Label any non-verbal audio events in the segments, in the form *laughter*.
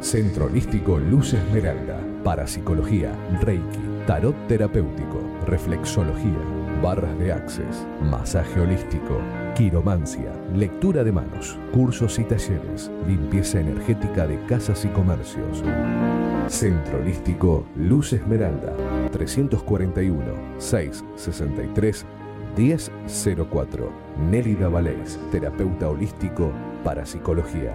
Centro Holístico Luz Esmeralda. Parapsicología, Reiki, Tarot Terapéutico, Reflexología, Barras de Access, Masaje Holístico, Quiromancia, Lectura de Manos, Cursos y Talleres, Limpieza Energética de Casas y Comercios. Centro Holístico Luz Esmeralda, 341 663 1004. Nélida Valés, terapeuta holístico para psicología.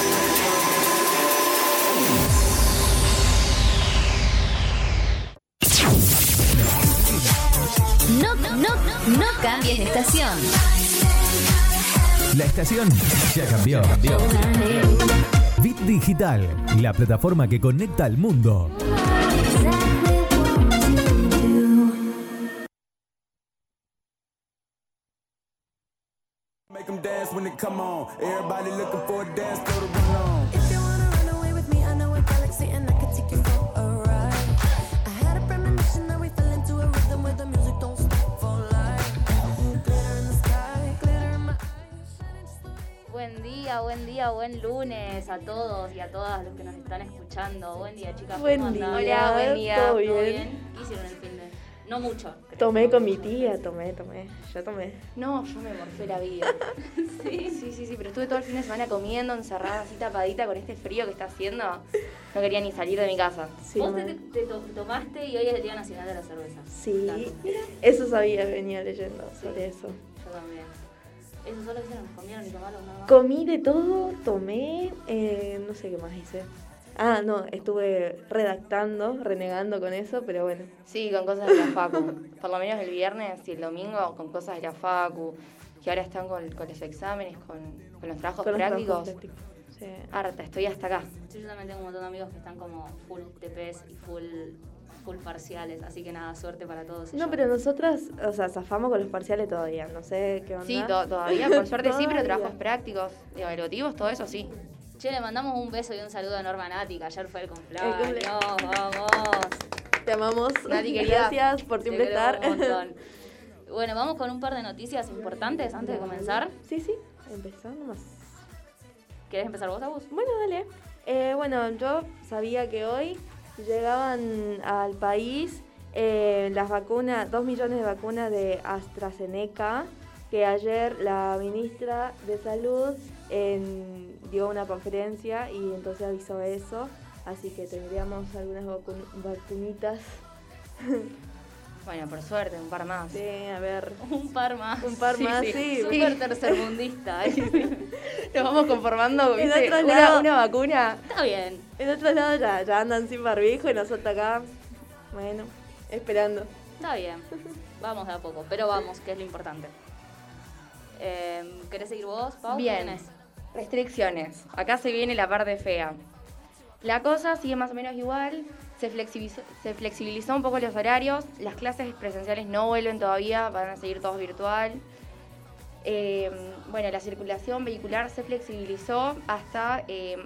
Estación. La estación ya cambió. Bit Digital, la plataforma que conecta al mundo. Make them dance when they come on. Everybody looking for a dance floor to run on. If you wanna run away with me, I know a galaxy and Buen día, buen día, buen lunes a todos y a todas los que nos están escuchando. Buen día, chicas. ¿cómo Buen día, Hola, buen día. ¿todo bien? ¿Qué hicieron el fin de? No mucho. creo. Tomé con mi tía, tomé, tomé. Yo tomé. No, yo me morfé la vida. *laughs* sí, sí, sí, sí, pero estuve todo el fin de semana comiendo, encerrada, así tapadita con este frío que está haciendo. No quería ni salir de mi casa. Sí, Vos te, te to- tomaste y hoy es el Día Nacional de la Cerveza. Sí, eso sabía, venía leyendo sobre eso. Yo también. ¿Eso solo hicieron? ¿Comieron y tomaron nada más? Comí de todo, tomé, eh, no sé qué más hice. Ah, no, estuve redactando, renegando con eso, pero bueno. Sí, con cosas de la Facu. Por lo menos el viernes y el domingo con cosas de la Facu. Que ahora están con, con los exámenes, con, con los trabajos con los prácticos. trabajos prácticos. Sí. Harta, estoy hasta acá. Sí, yo también tengo un montón de amigos que están como full TPs y full, full parciales. Así que nada, suerte para todos. No, pero nosotras, o sea, zafamos con los parciales todavía, no sé qué onda. Sí, to- todavía, por suerte sí, pero trabajos prácticos, evaluativos, todo eso sí. Che, le mandamos un beso y un saludo a Norma Nati, que ayer fue el cumpleaños. El. Vamos. Te amamos. Nati, *laughs* querida, Gracias por siempre estar. un montón. *laughs* Bueno, vamos con un par de noticias importantes antes de comenzar. Sí, sí, empezando más. ¿Querés empezar vos, Agus? Bueno, dale. Eh, bueno, yo sabía que hoy llegaban al país eh, las vacunas, dos millones de vacunas de AstraZeneca, que ayer la ministra de Salud dio una conferencia y entonces avisó eso. Así que tendríamos algunas vacu- vacunitas. *laughs* Bueno, por suerte, un par más. Sí, a ver. Un par más. Un par más, sí. Súper tercermundista. ¿eh? *laughs* Nos vamos conformando, otro Una, una vacuna. Está bien. En otro lado ya, ya andan sin barbijo y nosotros acá, bueno, esperando. Está bien. Vamos de a poco, pero vamos, que es lo importante. Eh, ¿Querés seguir vos, Pau? ¿Qué Bien. Restricciones. Acá se viene la parte fea. La cosa sigue más o menos igual. Se flexibilizó, se flexibilizó un poco los horarios. Las clases presenciales no vuelven todavía, van a seguir todos virtual. Eh, bueno, la circulación vehicular se flexibilizó hasta eh,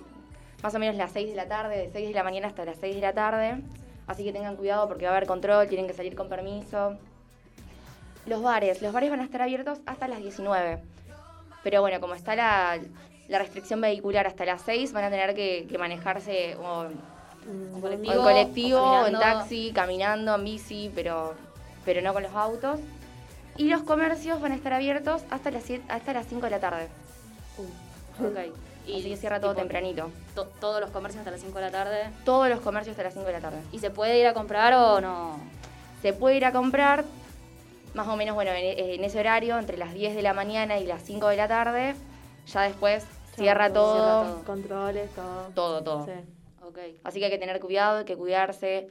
más o menos las 6 de la tarde, de 6 de la mañana hasta las 6 de la tarde. Así que tengan cuidado porque va a haber control, tienen que salir con permiso. Los bares, los bares van a estar abiertos hasta las 19. Pero bueno, como está la, la restricción vehicular hasta las 6, van a tener que, manejarse Mm, colectivo, en colectivo, o en taxi, caminando, en bici, pero, pero no con los autos. Y los comercios van a estar abiertos hasta las, siete- hasta las 5 de la tarde. Ok. *laughs* Así que cierra todo tipo, tempranito. to- todos los comercios hasta las 5 de la tarde. Todos los comercios hasta las 5 de la tarde. ¿Y se puede ir a comprar o no? Se puede ir a comprar más o menos, bueno, en, en ese horario, entre las 10 de la mañana y las 5 de la tarde. Ya después cierra todo, Cierra todo. Controles, todo. todo, todo. Sí. Así que hay que tener cuidado, hay que cuidarse.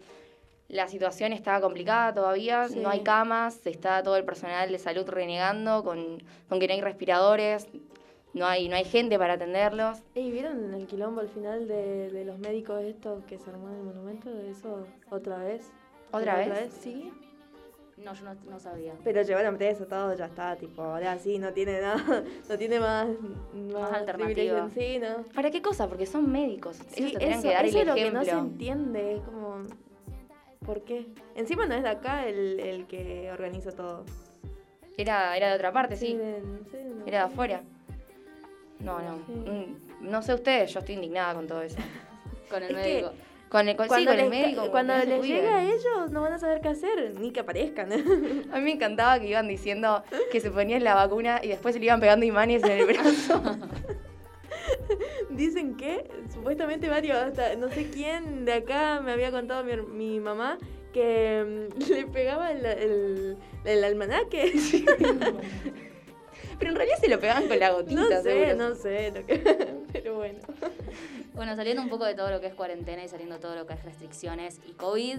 La situación está complicada todavía, Sí. no hay camas, está todo el personal de salud renegando con, con que no hay respiradores, no hay, no hay gente para atenderlos. ¿Y vieron el quilombo al final de, de los médicos estos que se armó en el monumento? ¿Eso otra vez? ¿Otra vez? Sí. No, yo no, no sabía. Pero llevaron preso todo, ya está, tipo, ahora sí, no tiene nada, *laughs* no tiene más, más, alternativa. Sí, ¿no? ¿Para qué cosa? Porque son médicos. Sí, Ellos tendrían eso, que dar eso el es lo que ejemplo. no se entiende, es como, ¿por qué? Encima no es de acá el, el que organiza todo. Era, era de otra parte, sí. de- sí, no. Era de afuera. No, no. Sí. Mm, No sé ustedes, yo estoy indignada con todo eso. Con el Es que- médico. Con el, con, sí, Cuando, con el les, médico. como cuando les llega a ellos no van a saber qué hacer, ni que aparezcan. *laughs* A mí me encantaba que iban diciendo que se ponían la vacuna y después se le iban pegando imanes en el *laughs* brazo. Dicen que, supuestamente varios, hasta no sé quién de acá me había contado mi, mi mamá que mm, *laughs* le pegaba el, el, el almanaque. Pero en realidad se lo pegaban con la gotita, no sé, seguro. no sé, lo que- *laughs* pero bueno. Bueno, saliendo un poco de todo lo que es cuarentena y saliendo todo lo que es restricciones y COVID,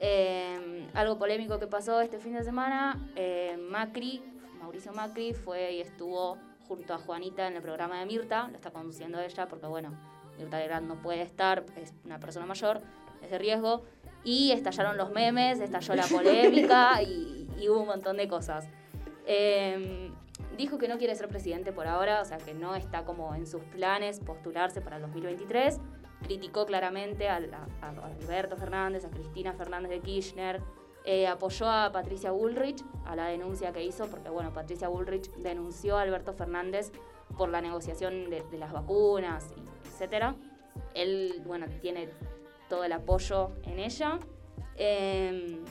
eh, algo polémico que pasó este fin de semana, eh, Macri, Mauricio Macri, fue y estuvo junto a Juanita en el programa de Mirta, lo está conduciendo ella porque, bueno, Mirta Legrand no puede estar, es una persona mayor, es de riesgo, y estallaron los memes, estalló la polémica *laughs* y, y hubo un montón de cosas. Eh, dijo que no quiere ser presidente por ahora, o sea que no está como en sus planes postularse para el 2023. Criticó claramente a, Alberto Fernández, a Cristina Fernández de Kirchner. Eh, apoyó a Patricia Bullrich a la denuncia que hizo, porque bueno, Patricia Bullrich denunció a Alberto Fernández por la negociación de, las vacunas, etcétera. Él, bueno, tiene todo el apoyo en ella. Em,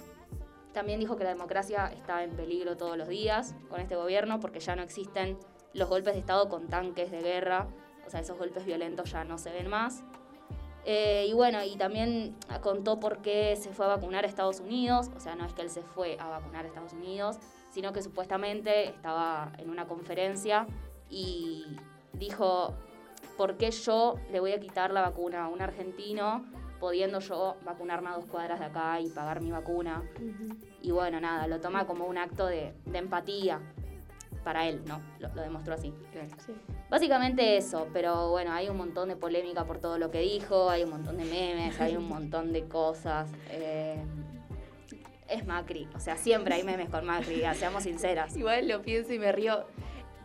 también dijo que la democracia está en peligro todos los días con este gobierno porque ya no existen los golpes de Estado con tanques de guerra, o sea, esos golpes violentos ya no se ven más. Eh, y bueno, y también contó por qué se fue a vacunar a Estados Unidos, o sea, no es que él se fue a vacunar a Estados Unidos, sino que supuestamente estaba en una conferencia y dijo, ¿por qué yo le voy a quitar la vacuna a un argentino pudiendo yo vacunarme a dos cuadras de acá y pagar mi vacuna? Y bueno, nada, lo toma como un acto de, de empatía para él, ¿no? Lo, lo demostró así. Básicamente eso, pero bueno, hay un montón de polémica por todo lo que dijo, hay un montón de memes, hay un montón de cosas. eh, es Macri, o sea, siempre hay memes con Macri, seamos sinceras. Igual lo pienso y me río.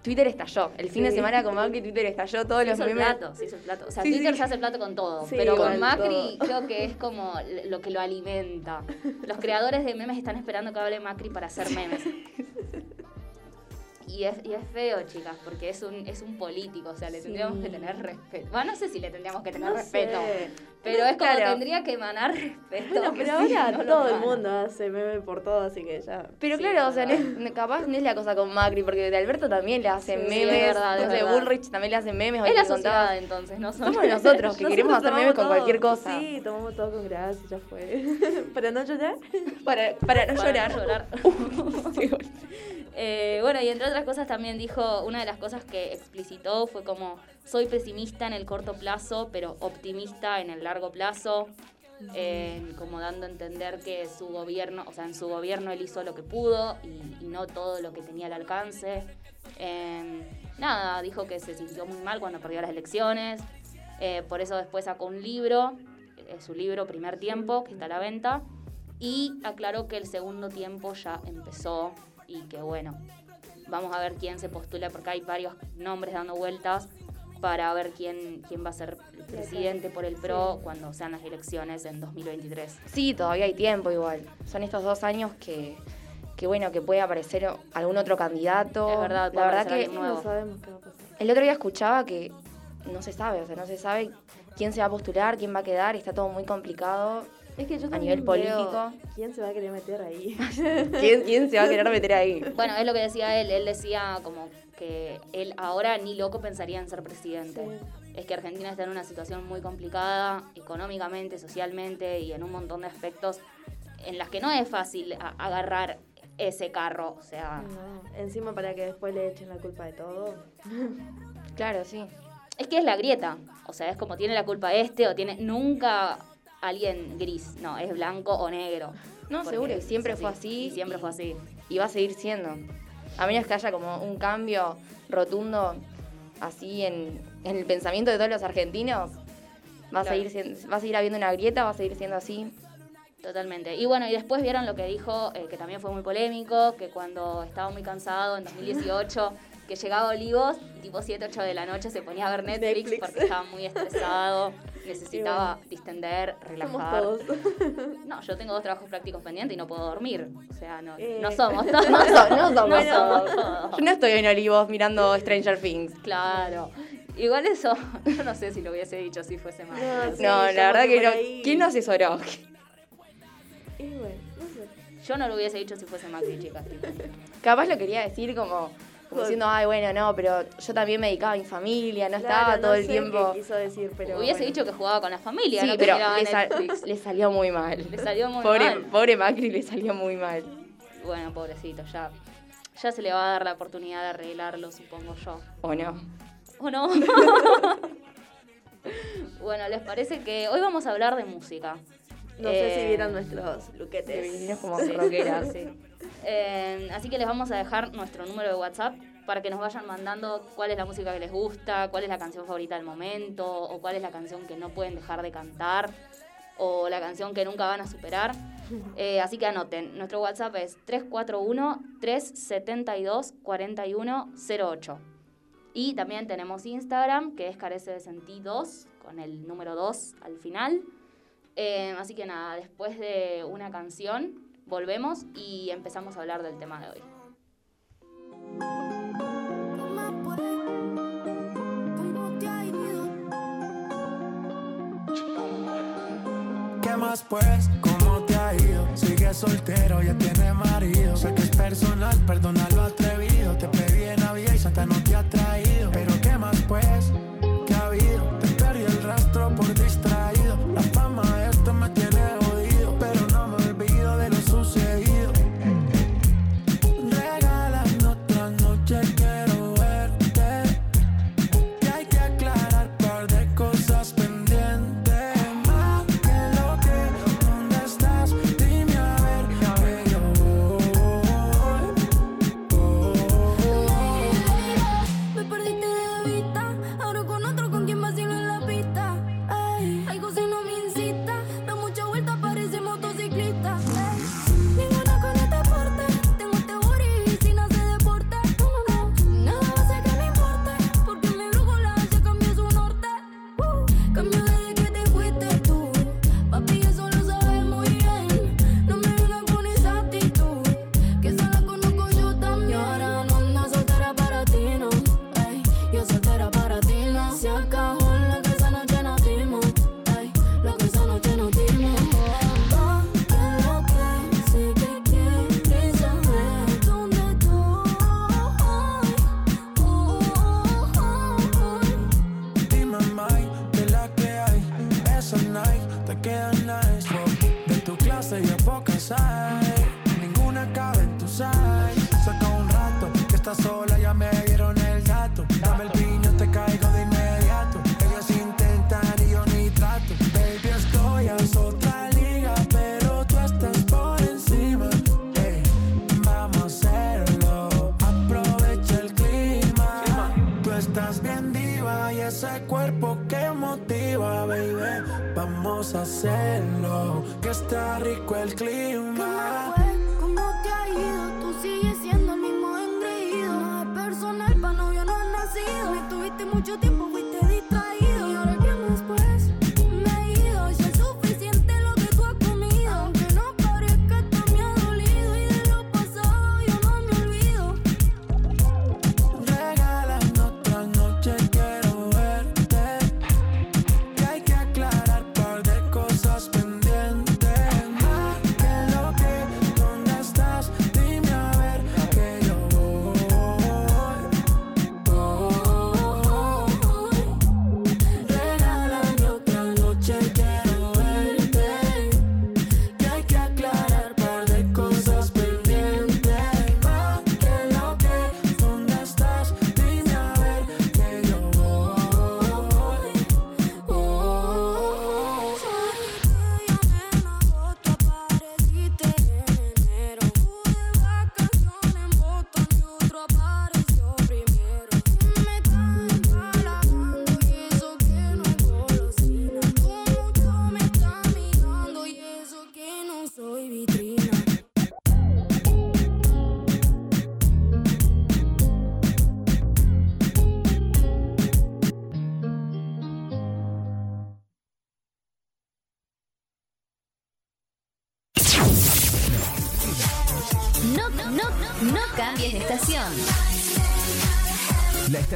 Twitter estalló. El fin de semana con Macri, Twitter estalló. Todos Se los hizo el memes. plato, se hizo el plato. O sea, Sí, Twitter sí. se hace el plato con todo, Sí, pero con con Macri todo. creo que es como lo que lo alimenta. Los creadores de memes están esperando que hable Macri para hacer memes. *laughs* Y es, y es feo, chicas, porque es un, es un político, o sea, le Sí. tendríamos que tener respeto. Bueno, no sé si le tendríamos que tener No respeto, sé. pero es como Claro. tendría que emanar respeto. Bueno, pero sí, ahora no todo el mundo hace meme por todo, así que ya. Pero Sí, claro, o sea, es capaz no es la cosa con Macri, porque de Alberto también le hacen memes. es verdad, verdad. Bullrich también le hacen memes. Es la te contaba. sociedad, entonces, no Somos *laughs* nosotros que queremos hacer memes con cualquier cosa. Sí, tomamos todo con gracia, ya fue. *laughs* Para no llorar. Para, para no Para llorar. no llorar. *laughs* Eh, bueno, y entre otras cosas también dijo, una de las cosas que explicitó fue como, soy pesimista en el corto plazo, pero optimista en el largo plazo, eh, como dando a entender que su gobierno, o sea, en su gobierno él hizo lo que pudo y, no todo lo que tenía al alcance. Eh, nada, dijo que se sintió muy mal cuando perdió las elecciones, por eso después sacó un libro, su libro Primer Tiempo, que está a la venta, y aclaró que el segundo tiempo ya empezó y que bueno, vamos a ver quién se postula porque hay varios nombres dando vueltas. para ver quién, quién va a ser el presidente por el PRO cuando sean las elecciones en 2023. Sí, todavía hay tiempo igual. Son estos dos años que, que bueno, que puede aparecer algún otro candidato. Es verdad, la verdad que. No sabemos qué va a pasar. el otro día escuchaba que no se sabe, o sea, no se sabe quién se va a postular, quién va a quedar, está todo muy complicado. Es que yo A nivel político. ¿Quién se va a querer meter ahí? *laughs* ¿Quién, quién se va a querer meter ahí? Bueno, es lo que decía él. Él decía como que él ahora ni loco pensaría en ser presidente. Es que Argentina está en una situación muy complicada económicamente, socialmente y en un montón de aspectos en las que no es fácil agarrar ese carro. O sea, No, encima para que después le echen la culpa de todo. Claro, sí. es que es la grieta. O sea, es como tiene la culpa este o tiene nunca alguien gris. No, es blanco o negro. No, Porque seguro, y siempre fue así. Y siempre fue así. Y va a seguir siendo. A menos que haya como un cambio rotundo así en, en el pensamiento de todos los argentinos, va a, seguir, va a seguir habiendo una grieta, va a seguir siendo así. Totalmente. Y bueno, y después vieron lo que dijo, eh, que también fue muy polémico, que cuando estaba muy cansado en 2018, que llegaba a Olivos, y tipo 7, 8 de la noche se ponía a ver Netflix, Netflix. porque estaba muy estresado, *laughs* necesitaba distender, Somos relajar. todos. *laughs* No, yo tengo dos trabajos prácticos pendientes y no puedo dormir. O sea, no, Eh. no somos *laughs* todos. No, so- no somos No somos todos. Yo no estoy en Olivos mirando Stranger Things. Claro. Igual eso, *laughs* yo no sé si lo hubiese dicho si fuese más. No, Sí, la verdad que no. ahí. ¿Quién lo asesoró? Y bueno, no sé. Yo no lo hubiese dicho si fuese Macri, chicas. Capaz lo quería decir como, como diciendo, ay, bueno, no, pero yo también me dedicaba a mi familia, no estaba no todo el sé tiempo. qué quiso decir, pero hubiese bueno. dicho que jugaba con la familia, Sí, no pero le, sal- le salió muy mal. Le salió muy pobre, mal. Pobre Macri le salió muy mal. Bueno, pobrecito, ya, ya se le va a dar la oportunidad de arreglarlo, supongo yo. ¿O no? ¿O no? *laughs* *laughs* bueno, ¿les parece que hoy vamos a hablar de música? No sé si vieron nuestros Que luquetes. como Sí, rockeras. *laughs* sí. Eh, así que les vamos a dejar nuestro número de WhatsApp para que nos vayan mandando cuál es la música que les gusta, cuál es la canción favorita del momento, o cuál es la canción que no pueden dejar de cantar, o la canción que nunca van a superar. *laughs* Eh, así que anoten, nuestro WhatsApp es 341-372-4108. Y también tenemos Instagram, que es Carece de Sentidos, con el número 2 al final. Eh, así que nada, después de una canción, volvemos y empezamos a hablar del tema de hoy. ¿Qué más pues? ¿Cómo te ha ido? Sigue soltero, ya tiene marido. Sé que es personal, perdona lo atrevido. Te pedí en Navidad y Santa no te ha traído. Pero ¿qué más pues?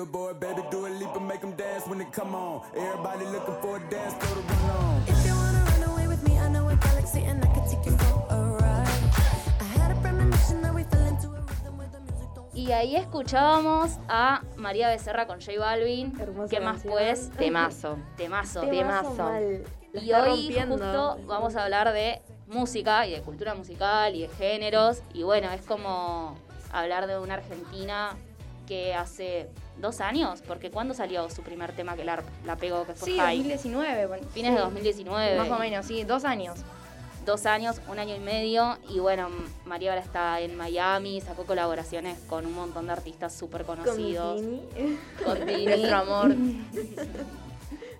Billboard, baby, do a leap and make them dance when they come on. Everybody looking for a dance floor to run on. If you wanna run away with me, I know a galaxy and I can take you for a ride. I had a premonition that we fell into a rhythm where the music don't Y ahí escuchábamos a María Becerra con J Balvin. Hermosa ¿Qué más canción. pues? *laughs* Temazo. Temazo. Temazo. mal. La Y está hoy rompiendo. justo vamos a hablar de música y de cultura musical y de géneros. Y bueno, es como hablar de una Argentina que hace dos años, porque ¿cuándo salió su primer tema que la, la pegó, que fue Sí, High? 2019. bueno, Fines sí. de 2019. Más o menos, sí, dos años. Dos años, un año y medio. Y bueno, María ahora está en Miami, sacó colaboraciones con un montón de artistas súper Con conocidos. Tini. Con *laughs* Tini. Nuestro amor. *laughs*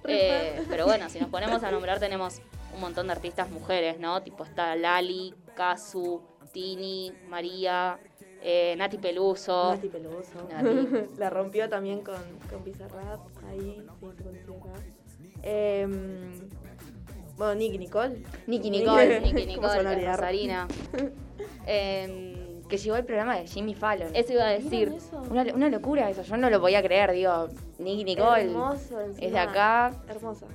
Eh, pero bueno, si nos ponemos a nombrar, tenemos un montón de artistas mujeres, ¿no? Tipo está Lali, Kazu, Tini, María, eh, Nati Peluso. Nati Peluso. Nati. *laughs* La rompió también con, con Bizarrap. Ahí. Em, bueno, Nicky Nicole. Nicky Nicole. Nicky ¿Cómo se Nicole? *laughs* Rosarina. *laughs* Em, Que llevó el programa de Jimmy Fallon. eso iba a decir. Una, una locura eso, yo no lo podía creer, digo, Nicky Nicole Hermoso, es de acá. Hermosa.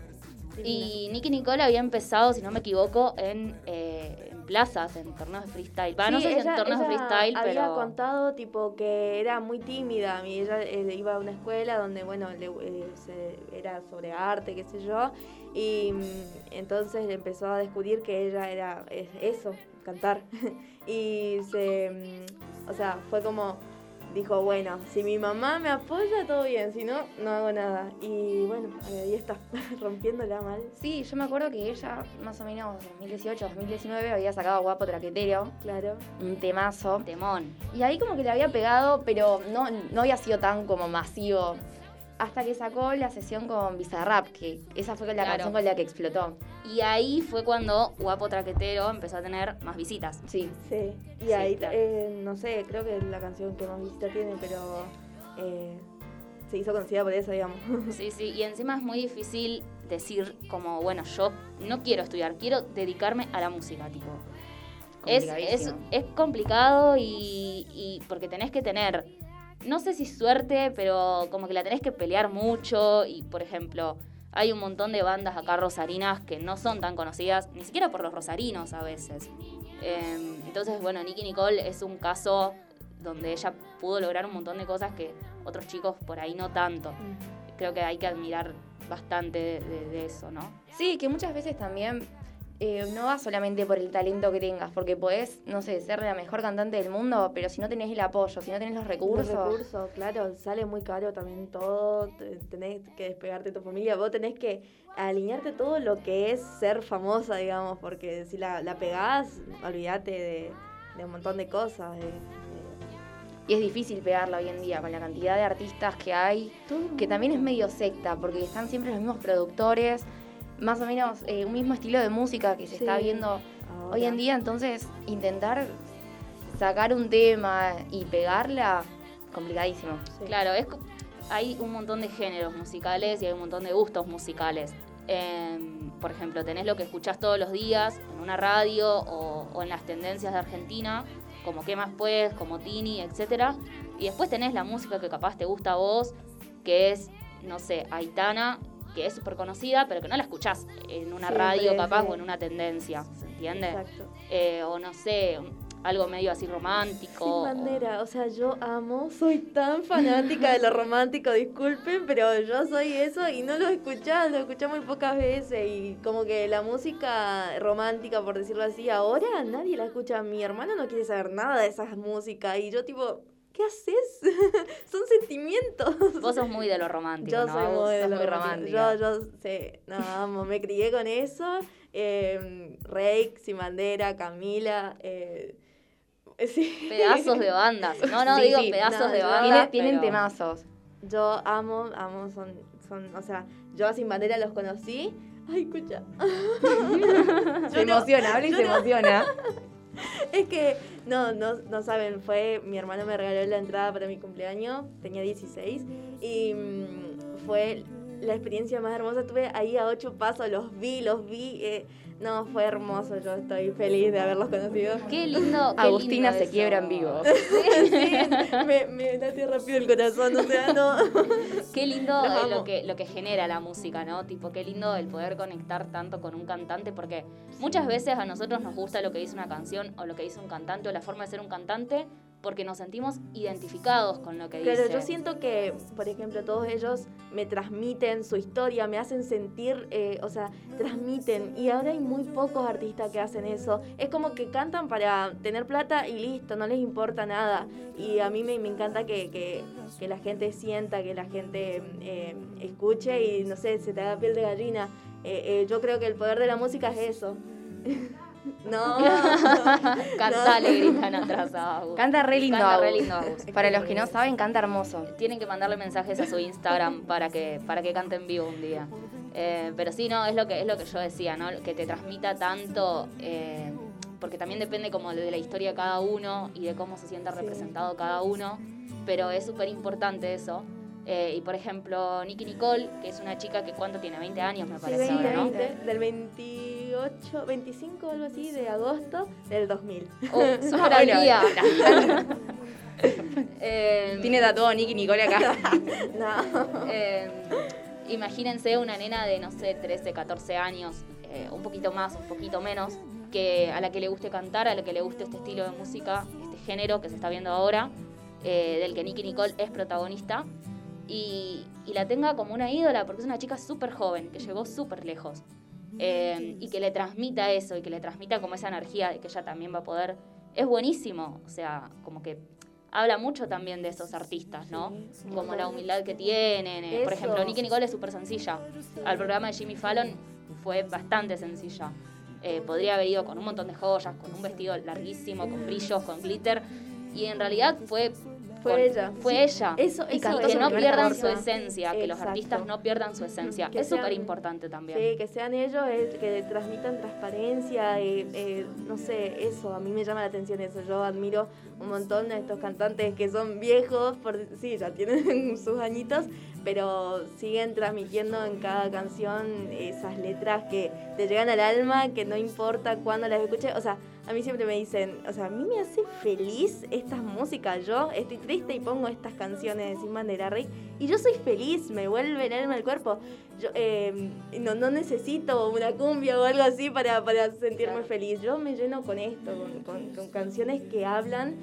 Y Nicky Nicole había empezado, si no me equivoco, en, eh, en plazas, en torneos de freestyle. Va, no Sí, sé si ella- en torneos de freestyle, había pero. contado tipo que era muy tímida y ella eh, iba a una escuela donde bueno le- eh, se- era sobre arte qué sé yo y mm, entonces empezó a descubrir que ella era es- eso cantar *laughs* y se mm, o sea fue como dijo bueno si mi mamá me apoya todo bien si no no hago nada y bueno ahí está *laughs* rompiéndola mal Sí, yo me acuerdo que ella, más o menos 2018, 2019, había sacado Guapo Traquetero, claro un temazo. Temón. Y ahí como que le había pegado, pero no, no había sido tan como masivo. Hasta que sacó la sesión con Bizarrap, que esa fue la Claro. canción con la que explotó. Y ahí fue cuando Guapo Traquetero empezó a tener más visitas. Sí. Sí, y Sí, ahí, claro. eh, no sé, creo que es la canción que más visita tiene, pero eh, se hizo conocida por eso, digamos. *laughs* Sí, sí, y encima es muy difícil decir como, bueno, yo no quiero estudiar, quiero dedicarme a la música, tipo. Es, es, es complicado y, y porque tenés que tener, no sé si suerte, pero como que la tenés que pelear mucho y, por ejemplo, hay un montón de bandas acá rosarinas que no son tan conocidas, ni siquiera por los rosarinos a veces. Eh, entonces, bueno, Nicky Nicole es un caso donde ella pudo lograr un montón de cosas que otros chicos por ahí no tanto. Creo que hay que admirar bastante de, de- de eso, ¿no? Sí, que muchas veces también eh, no va solamente por el talento que tengas, porque podés, no sé, ser la mejor cantante del mundo, pero si no tenés el apoyo, si no tenés los recursos. Los recursos, claro, sale muy caro también todo, te- tenés que despegarte de tu familia, vos tenés que alinearte todo lo que es ser famosa, digamos, porque si la, la pegás, olvídate de, de un montón de cosas. de- Y es difícil pegarla hoy en día con la cantidad de artistas que hay, que también es medio secta, porque están siempre los mismos productores, más o menos eh, un mismo estilo de música que se está viendo ahora. hoy en día, entonces intentar sacar un tema y pegarla, complicadísimo. Sí. Claro, es, hay un montón de géneros musicales y hay un montón de gustos musicales. Em, por ejemplo, tenés lo que escuchás todos los días en una radio o, o en las tendencias de Argentina, como ¿Qué más pues?, como Tini, etc. Y después tenés la música que capaz te gusta a vos, que es, no sé, Aitana, que es súper conocida, pero que no la escuchás en una Siempre, radio capaz sí. o en una tendencia, ¿se entiende? Exacto. Eh, o no sé, algo medio así romántico. Sin o- bandera, o sea, yo amo, soy tan fanática de lo *laughs* romántico, disculpen, pero yo soy eso y no lo escuchás, lo escuché muy pocas veces y como que la música romántica, por decirlo así, ahora nadie la escucha. Mi hermano no quiere saber nada de esas músicas y yo tipo, ¿qué haces? *laughs* Son sentimientos. Vos sos muy de lo romántico, Yo ¿no? soy muy de lo muy romántico. romántica. Yo, yo sé, no, amo, me crié con eso. Eh, Rake, Sin Bandera, Camila, eh, *laughs* Sí. pedazos de bandas. No, no, Sí, digo sí, pedazos no, de bandas. Tiene- tienen pero- temazos. Yo amo, amo, son, son, o sea, yo a Sin Bandera los conocí. Ay, escucha. *laughs* Se emociona, habla y se emociona. *laughs* Es que, no, no, no saben, fue, mi hermano me regaló la entrada para mi cumpleaños, tenía 16, y mm, fue la experiencia más hermosa. Estuve ahí a ocho pasos, los vi, los vi. eh, no, fue hermoso, yo estoy feliz de haberlos conocido. Qué lindo. qué Agustina lindo se eso. quiebra en vivo. *laughs* Sí, me, me late rápido el corazón, o sea, no. *laughs* Qué lindo eh, lo que, lo que genera la música, ¿no? Tipo, qué lindo el poder conectar tanto con un cantante, porque muchas veces a nosotros nos gusta lo que dice una canción o lo que dice un cantante o la forma de ser un cantante, porque nos sentimos identificados con lo que Claro, dice. yo siento que, por ejemplo, todos ellos me transmiten su historia, me hacen sentir, eh, o sea, transmiten. Y ahora hay muy pocos artistas que hacen eso. Es como que cantan para tener plata y listo, no les importa nada. Y a mí me, me encanta que, que- que la gente sienta, que la gente eh, escuche y, no sé, se te haga piel de gallina. Eh, yo creo que el poder de la música es eso. *laughs* *laughs* no. *laughs* Cantale, gritan atrás a Agus. Canta re lindo. Canta re lindo Agus. *laughs* Para los que no saben, canta hermoso. Tienen que mandarle mensajes a su Instagram para que, para que cante en vivo un día. Eh, pero sí, no, es lo que es lo que yo decía, ¿no? Que te transmita tanto, eh, porque también depende como de la historia de cada uno y de cómo se sienta representado cada uno. Pero es súper importante eso. Eh, y por ejemplo, Nicky Nicole, que es una chica que cuánto tiene, 20 años me Sí, parece ahora, ¿no? 20, del 28, 25 algo así de agosto del 2000. Oh, *laughs* Ah, día. *laughs* Eh, Tiene tatuado Nicky Nicole acá. *laughs* No. Eh, imagínense una nena de, no sé, 13, 14 años, eh, un poquito más, un poquito menos, que a la que le guste cantar, a la que le guste este estilo de música, este género que se está viendo ahora, eh, del que Nicky Nicole es protagonista, y, y la tenga como una ídola, porque es una chica súper joven, que llegó súper lejos, eh, y que le transmita eso, y que le transmita como esa energía de que ella también va a poder, es buenísimo, o sea, como que habla mucho también de esos artistas, ¿no? Sí, como sí. la humildad que tienen. eh, Por ejemplo, Nicky Nicole es súper sencilla. Al programa de Jimmy Fallon fue bastante sencilla. Eh, podría haber ido con un montón de joyas, con un vestido larguísimo, con brillos, con glitter. Y en realidad fue... Fue ella. Fue Sí. ella. Eso, y que no pierdan su esencia, que los artistas no pierdan su esencia. Que es súper importante también. Sí, que sean ellos, eh, que transmitan transparencia, eh, eh, no sé, eso, a mí me llama la atención eso. Yo admiro un montón a estos cantantes que son viejos, por, sí, ya tienen *laughs* sus añitos, pero siguen transmitiendo en cada canción esas letras que te llegan al alma, que no importa cuándo las escuches. O sea, a mí siempre me dicen, o sea, a mí me hace feliz estas músicas. Yo estoy triste y pongo estas canciones de Sin Bandera Rey y yo soy feliz, me vuelve el alma al cuerpo. Yo eh, no, no necesito una cumbia o algo así para, para sentirme Claro. feliz. Yo me lleno con esto, con, con- con canciones que hablan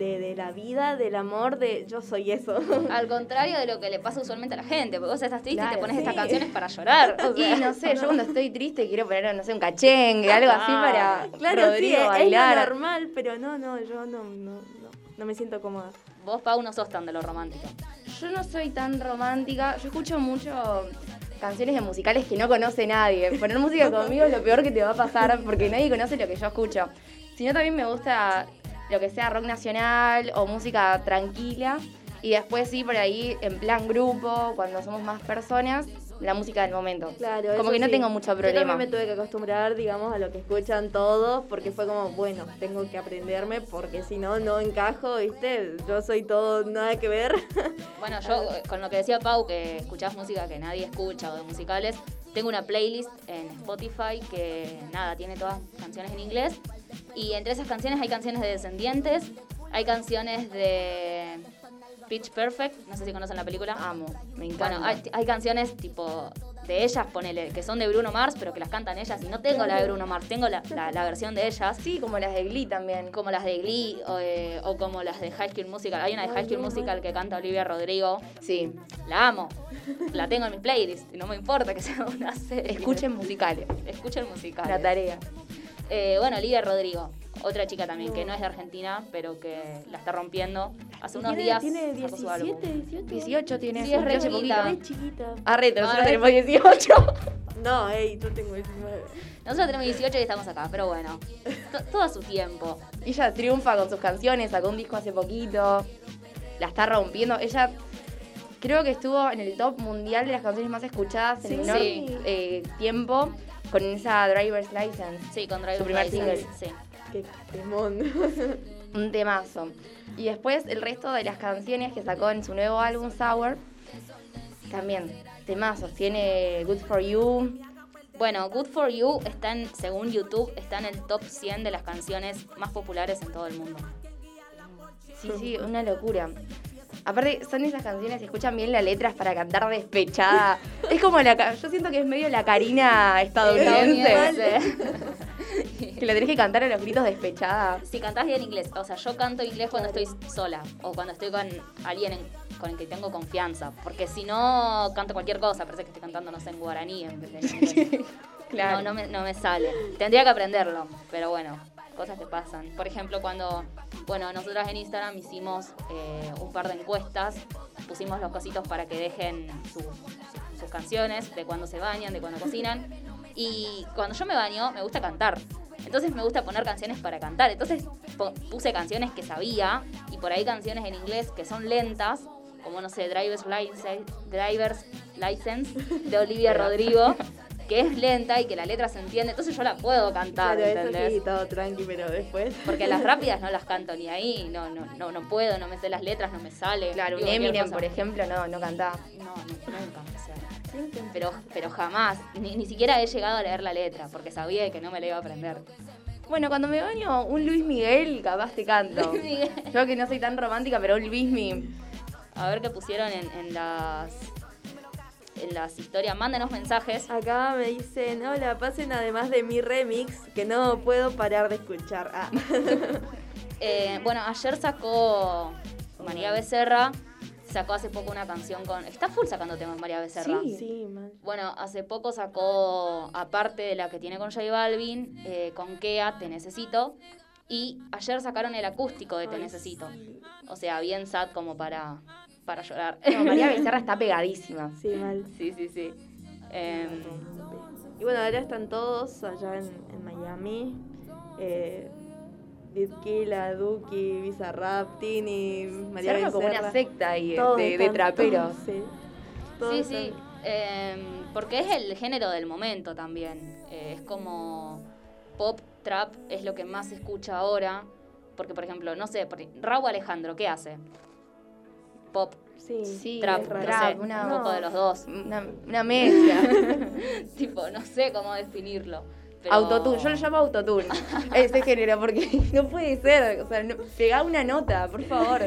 de, de la vida, del amor, de yo soy eso. *laughs* Al contrario de lo que le pasa usualmente a la gente, porque vos estás triste y te pones sí. estas canciones para llorar. *laughs* o sea. Y no sé, yo cuando estoy triste quiero poner, no sé, un cachengue, algo así para Claro, sí, Rodrigo es, es lo bailar. normal, pero no, no, yo no, no, no, no me siento cómoda. Vos, Pau, no sos tan de lo romántico. Yo no soy tan romántica, yo escucho mucho canciones de musicales que no conoce nadie. Poner música conmigo es lo peor que te va a pasar porque nadie conoce lo que yo escucho. Sino también me gusta lo que sea rock nacional o música tranquila. Y después sí, por ahí, en plan grupo, cuando somos más personas, la música del momento. Claro, Como eso que no sí. tengo mucho Yo problema. también me tuve que acostumbrar, digamos, a lo que escuchan todos, porque fue como, bueno, tengo que aprenderme, porque si no, no encajo, ¿viste? Yo soy todo, nada que ver. *laughs* Bueno, yo con lo que decía Pau, que escuchás música que nadie escucha o de musicales, tengo una playlist en Spotify que nada, tiene todas canciones en inglés. Y entre esas canciones hay canciones de Descendientes, hay canciones de Pitch Perfect, no sé si conocen la película. Amo, me encanta. Bueno, hay, hay canciones tipo de ellas, ponele, que son de Bruno Mars, pero que las cantan ellas. Y no tengo la de Bruno Mars, tengo la, la- la versión de ellas. Sí, como las de Glee también. Como las de Glee o, eh, o como las de High School Musical. Hay una de High School Musical que canta Olivia Rodrigo. Sí, La amo. La tengo en mis playlists. Y no me importa que sea una serie. escuchen musicales. Escuchen musical. La tarea. Eh, bueno, Olivia Rodrigo. Otra chica también que no es de Argentina, pero que la está rompiendo. Hace unos tiene, días tiene sacó su álbum. 17, 18. 18 tiene. Sí, es re chiquita. poquito. Re chiquita. Arre, nosotros Arre. tenemos 18. *laughs* No, ey, yo tengo 19. Nosotros tenemos 18 y estamos acá, pero bueno, to- todo a su tiempo. Ella triunfa con sus canciones, sacó un disco hace poquito, la está rompiendo. Ella creo que estuvo en el top mundial de las canciones más escuchadas en Sí. menor Sí. eh, tiempo con esa Driver's License. Sí, con Driver's Su primer License, single. Sí. Qué temón. *laughs* Un temazo. Y después el resto de las canciones que sacó en su nuevo álbum Sour, también temazos. Tiene Good For You, Bueno, Good For You está en, según YouTube, está en el top 100 de las canciones más populares en todo el mundo. Sí, sí, una locura. Aparte, son esas canciones, se escuchan bien las letras para cantar despechada. es como la. Yo siento que es medio la Karina estadounidense. Estadounidense. *laughs* que la tenés que cantar a los gritos despechada. Si cantás bien inglés, o sea, yo canto inglés cuando estoy sola o cuando estoy con alguien en- con el que tengo confianza, porque si no canto cualquier cosa, parece que estoy cantando, no sé, en guaraní en vez de en inglés. Claro. No, no me, no me sale. Tendría que aprenderlo, pero bueno, cosas que pasan. Por ejemplo, cuando, bueno, nosotras en Instagram hicimos eh, un par de encuestas, pusimos los cositos para que dejen su- sus canciones, de cuando se bañan, de cuando cocinan. Y cuando yo me baño, me gusta cantar. Entonces me gusta poner canciones para cantar. Entonces puse canciones que sabía y por ahí canciones en inglés que son lentas, como no sé, Driver's License, Driver's License de Olivia Rodrigo, *laughs* que es lenta y que la letra se entiende. Entonces yo la puedo cantar, Claro, eso ¿entendés? sí, todo tranqui, pero después. Porque las *laughs* rápidas no las canto ni ahí, no, no, no, no puedo, no me sé las letras, no me sale. Claro, un Eminem, cosa. por ejemplo, no, no cantaba. No, no, nunca, o sea, pero, pero jamás, ni, ni siquiera he llegado a leer la letra, porque sabía que no me la iba a aprender. Bueno, cuando me baño un Luis Miguel, capaz te canto. Luis Miguel. Yo que no soy tan romántica, pero un Luis Mi. A ver qué pusieron en, en las en las historias. Mándenos mensajes. Acá me dicen, hola, pasen además de mi remix, que no puedo parar de escuchar. Ah. *laughs* Eh, bueno, ayer sacó María Becerra, sacó hace poco una canción con... Está full sacando temas María Becerra. sí, mal. Bueno, hace poco sacó, aparte de la que tiene con J Balvin, eh, con Kea, Te Necesito. Y ayer sacaron el acústico de Te Ay, Necesito. O sea, bien sad como para, para llorar. No, María *laughs* Becerra está pegadísima. Sí, mal. sí, sí, sí. Em, Y bueno, ahora están todos allá en, en Miami. Eh, Lidkila, Duki, Bizarrap, Tini, Se María arma como Becerra. una secta ahí de, Todos de- de están- traperos. todos, sí. Todos sí, sí. Em, porque es el género del momento también. Eh, es como pop, trap, es lo que más se escucha ahora. Porque, por ejemplo, no sé, Raúl Alejandro, ¿qué hace? Pop, Sí, Sí, trap, no sé, una- un poco de los dos. Una, una mezcla. *laughs* tipo, no sé cómo definirlo. pero- Autotune, yo lo llamo autotune. *laughs* Ese género, porque *laughs* no puede ser. O sea, no, pegá una nota, por favor.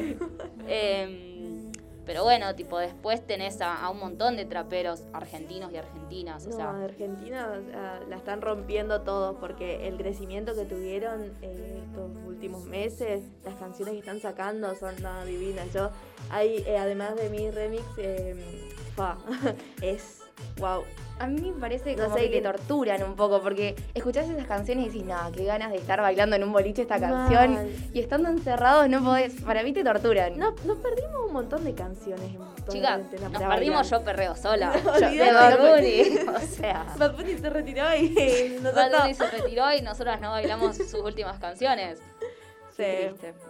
Em, pero bueno, tipo, después tenés a, a un montón de traperos argentinos y argentinas. O No, sea, Argentina o sea, la están rompiendo todos porque el crecimiento que tuvieron eh, estos últimos meses, las canciones que están sacando son nada divinas. Yo, hay, eh, además de mi remix, eh, fa, *laughs* es wow. A mí me parece No como sé que te torturan un poco, porque escuchás esas canciones y decís, no, qué ganas de estar bailando en un boliche esta canción. Mal. Y estando encerrados no podés. Para mí te torturan. No, nos perdimos un montón de canciones chicas, nos perdimos bailar. yo perreo sola. *laughs* No, Yo- de Bad O sea, *laughs* Bad Bunny se retiró y Bad nosotros... Bunny se retiró y nosotras no bailamos sus últimas canciones. Sí.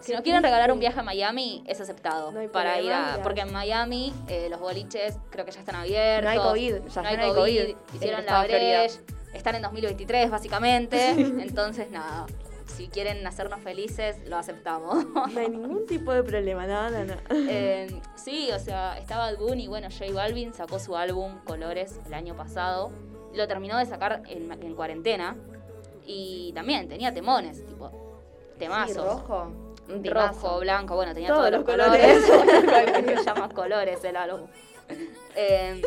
Si nos quieren regalar un viaje a Miami, es aceptado. No hay para ir problema, a. ya. Porque en Miami eh, los boliches creo que ya están abiertos. No hay COVID, ya no hay no hay COVID. Hicieron la breche. Están en 2023, básicamente. Entonces, nada. Si quieren hacernos felices, lo aceptamos. No hay ningún tipo de problema, no, no, no. Eh, sí, o sea, estaba Bad Bunny, bueno, J Balvin sacó su álbum Colores el año pasado. Lo terminó de sacar en, en cuarentena. Y también tenía temones, tipo, temazos. Sí, rojo. Un temazo. Rojo, blanco, bueno, tenía Todos todos, los los colores. Se *laughs* llama colores el álbum. Eh,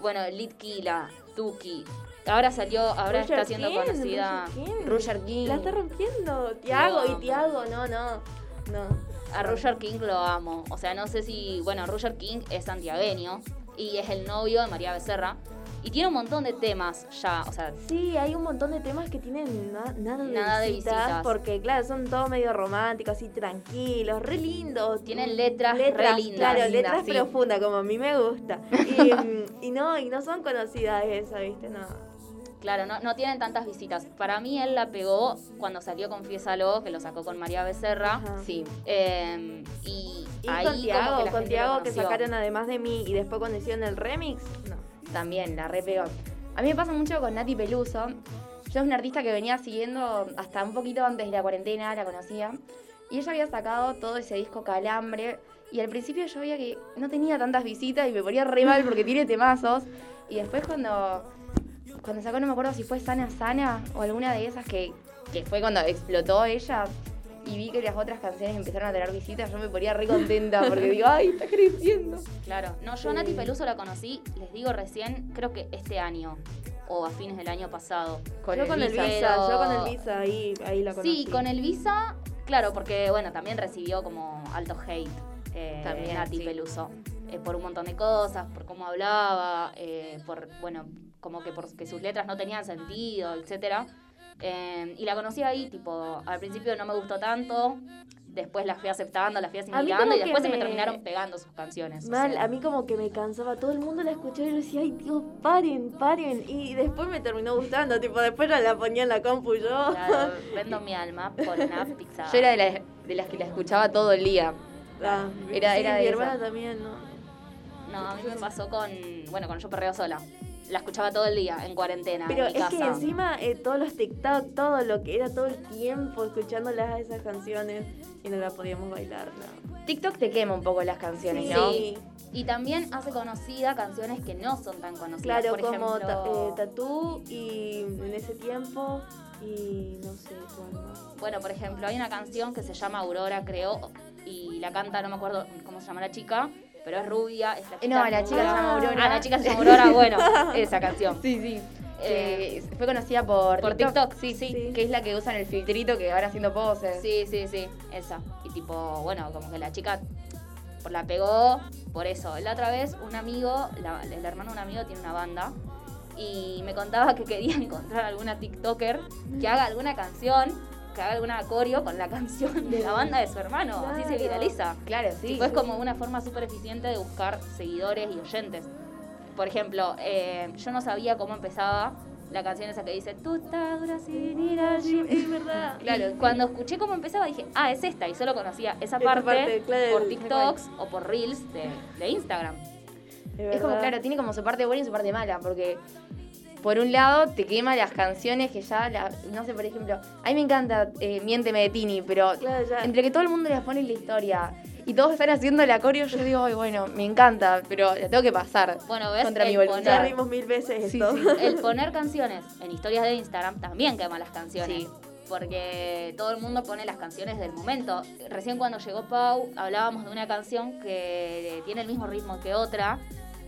bueno, Litkila, Tuki. Ahora salió, ahora Roger está siendo King, conocida. Roger King. La está rompiendo. Tiago y. Tiago, no, no. No. A Roger King lo amo. O sea, no sé si. Bueno, Roger King es santiagueño y es el novio de María Becerra. Y tiene un montón de temas ya. O sea, Sí, hay un montón de temas que tienen na- nada de Nada de visitas, visitas. porque claro, son todos medio románticos, así tranquilos, re lindos. Tienen Mm, letras re lindas. Claro, Lindas, letras sí. profundas, como a mí me gusta. *laughs* Y, mm, y no, y no son conocidas esas, ¿viste? No. Claro, no, no tienen tantas visitas. Para mí él la pegó cuando salió Confiésalo, que lo sacó con María Becerra. Ajá. Sí. Eh, y, Y ahí con Tiago, que con Tiago que sacaron además de mí y después cuando hicieron el remix, no. También, la re pegó. A mí me pasa mucho con Nati Peluso. Yo es una artista que venía siguiendo hasta un poquito antes de la cuarentena, la conocía. Y ella había sacado todo ese disco Calambre. Y al principio yo veía que no tenía tantas visitas y me ponía re mal porque tiene temazos. Y después cuando, cuando sacó, no me acuerdo si fue Sana Sana o alguna de esas que, que fue cuando explotó ella. Y vi que las otras canciones empezaron a tener visitas, yo me ponía re contenta porque digo, ay, está creciendo. Claro, no, yo a Nati Peluso la conocí, les digo recién, creo que este año o a fines del año pasado. Con yo el con el Visa. Visa, yo con el Visa ahí, ahí la conocí. Sí, con el Visa, claro, porque bueno, también recibió como alto hate eh, También, Nati sí. Peluso. eh, por un montón de cosas, por cómo hablaba, eh, por, bueno, como que porque sus letras no tenían sentido, etcétera. Eh, y la conocí ahí, tipo, al principio no me gustó tanto, después la fui aceptando, la fui asimilando y después se me terminaron pegando sus canciones. o Mal, sea. a mí como que me cansaba, todo el mundo la escuchaba y yo decía, ay Dios, paren, paren. Y después me terminó gustando, tipo, después ya la ponía en la compu yo. Claro, *laughs* vendo mi alma por una pizza. Yo era de las, de las que la escuchaba todo el día. Ah, Era- sí, era de mi esa. hermana también, ¿no? No, a mí me pasó con, bueno, con Yo Perreo Sola. La escuchaba todo el día, en cuarentena, Pero en mi es casa. que encima eh, todos los TikTok, todo lo que era todo el tiempo escuchándolas a esas canciones y no la podíamos bailar, no. TikTok te quema un poco las canciones, Sí. ¿no? Y también hace conocida canciones que no son tan conocidas. Claro, Por como ejemplo, eh, Tatú y en ese tiempo y no sé cuál más. Bueno, por ejemplo, hay una canción que se llama Aurora, creo, y la canta, no me acuerdo cómo se llama la chica, pero es rubia, es Eh, no, la chica se llama Aurora. Ah, la chica se llama Aurora, bueno, *laughs* esa canción. Sí, sí. Eh, fue conocida por, por TikTok, sí, sí, sí. Que es la que usan el filtrito que ahora haciendo poses. Sí, sí, sí, esa. Y tipo, bueno, como que la chica por- la pegó por eso. La otra vez un amigo, la- el hermano de un amigo tiene una banda y me contaba que quería *laughs* encontrar alguna TikToker que haga alguna canción, que haga alguna coreo con la *laughs* canción de la banda de su hermano. Así se viraliza. Claro, sí. Tipo, es como una forma súper eficiente de buscar seguidores y oyentes. Por ejemplo, eh, yo no sabía cómo empezaba la canción esa que dice Tú estás dura sin ir al gym". Es verdad. *laughs* Claro, cuando escuché cómo empezaba dije, ah, es esta, y solo conocía esa parte, parte, claro, por TikToks o por Reels de, de Instagram. Es como, claro, tiene como su parte buena y su parte mala, porque por un lado te quema las canciones que ya, la- no sé, por ejemplo, a mí me encanta eh, Miénteme de Tini, pero Claro, ya. entre que todo el mundo las pone en la historia y todos están haciendo la coreo, yo digo, ay, bueno, me encanta, pero la tengo que pasar Bueno, ves, contra mi el Ya voluntad. poner, vimos mil veces Sí, esto. sí. el poner canciones en historias de Instagram también quema las canciones. Sí. Porque todo el mundo pone las canciones del momento. Recién cuando llegó Pau, hablábamos de una canción que tiene el mismo ritmo que otra,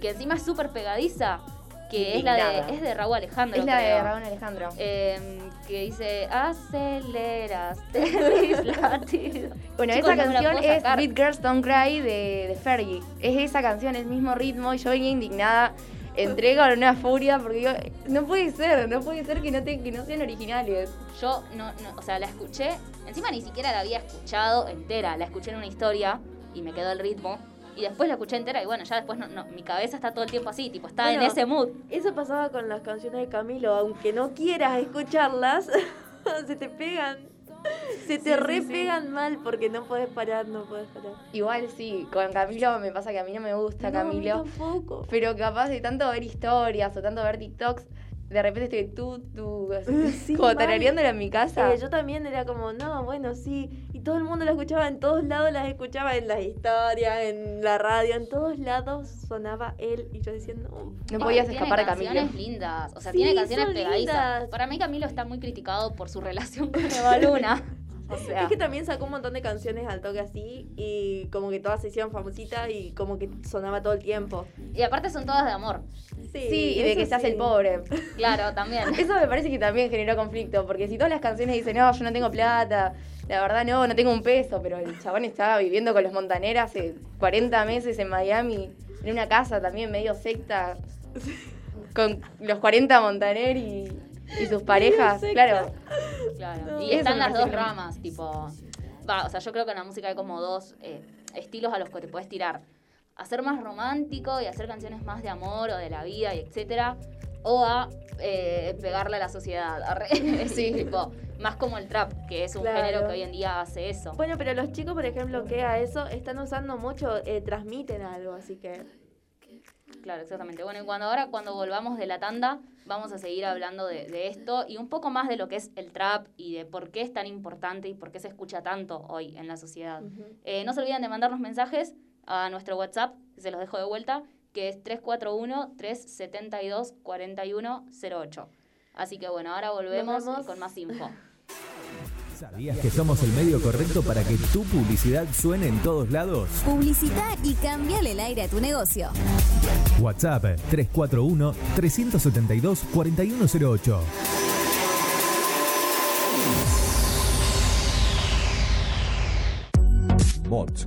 que encima es súper pegadiza, que es la de, es de Raúl Alejandro. Es la de. Raúl Alejandro. Eh, que dice aceleras *laughs* latidos. Bueno, Chicos, esa canción es sacar. Beat Girls Don't Cry de, de Fergie. Es esa canción, el mismo ritmo, y yo venía indignada. Entré con una furia porque digo, no puede ser, no puede ser que no, te- que no sean originales. Yo no, no, o sea, la escuché, encima ni siquiera la había escuchado entera, la escuché en una historia y me quedó el ritmo. Y después la escuché entera y bueno, ya después no, no, mi cabeza está todo el tiempo así, tipo, está en ese mood. Eso pasaba con las canciones de Camilo, aunque no quieras escucharlas, *laughs* se te pegan. Se te Sí, sí, repegan mal porque no puedes parar, no puedes parar. Igual sí, con Camilo me pasa que a mí no me gusta No, a mí Camilo. tampoco. Pero capaz de tanto ver historias o tanto ver TikToks, de repente estoy tú, tú, así, *laughs* Sí, como tarareándola en mi casa. Eh, yo también era como, no, bueno, sí. Y todo el mundo la escuchaba en todos lados, las escuchaba en las historias, en la radio, en todos lados sonaba él. Y yo decía, no. no podías escapar de Camilo. canciones lindas, o sea, Sí, tiene canciones pegadizas. lindas. Para mí Camilo está muy criticado por su relación con *laughs* Eva Luna. O sea, Es que también sacó un montón de canciones al toque así y como que todas se hicieron famositas y como que sonaba todo el tiempo. y aparte son todas de amor. Sí, y de que se hace sí. el pobre. *laughs* Claro, también. Eso me parece que también generó conflicto, porque si todas las canciones dicen, no, yo no tengo plata, la verdad no, no tengo un peso, pero el chabón estaba viviendo con los Montaneras hace 40 meses en Miami, en una casa también medio secta, con los 40 Montaner y, y sus *laughs* parejas, claro. Claro. No. Y Eso están las dos que- ramas, tipo. Va, o sea, yo creo que en la música hay como dos eh, estilos a los que te puedes tirar. A ser más romántico y hacer canciones más de amor o de la vida y etcétera, o a eh, pegarle a la sociedad. *laughs* sí, tipo, más como el trap, que es un Claro. género que hoy en día hace eso. Bueno, pero los chicos, por ejemplo, que a eso están usando mucho, eh, transmiten algo, así que... Claro, exactamente. Bueno, y cuando ahora cuando volvamos de la tanda, vamos a seguir hablando de, de esto y un poco más de lo que es el trap y de por qué es tan importante y por qué se escucha tanto hoy en la sociedad. Eh, no se olviden de mandarnos mensajes a nuestro WhatsApp, que se los dejo de vuelta, que es 341-372-4108. Así que bueno, ahora volvemos con más info. ¿Sabías que somos el medio correcto para que tu publicidad suene en todos lados? Publicita y cambiale el aire a tu negocio. WhatsApp 341-372-4108. Mods,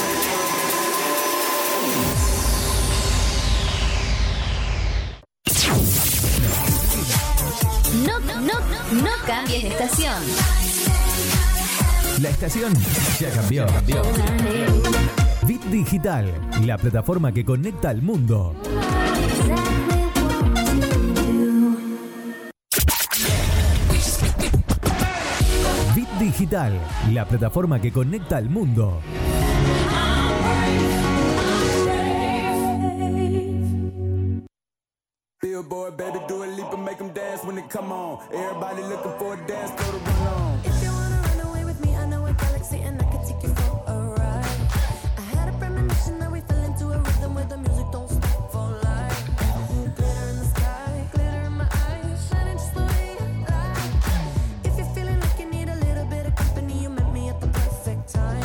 Cambies de estación. La estación ya cambió. Bit Digital, la plataforma que conecta al mundo. Bit Digital, la plataforma que conecta al mundo. Billboard, baby, them dance when they come on. Everybody looking for a dance, throw the run on. If you wanna run away with me, I know a galaxy and I can take you for a ride. I had a premonition that we fell into a rhythm where the music don't stop for life. Glitter in the sky, glitter in my eyes, shining just the way you like. If you're feeling like you need a little bit of company, you met me at the perfect time.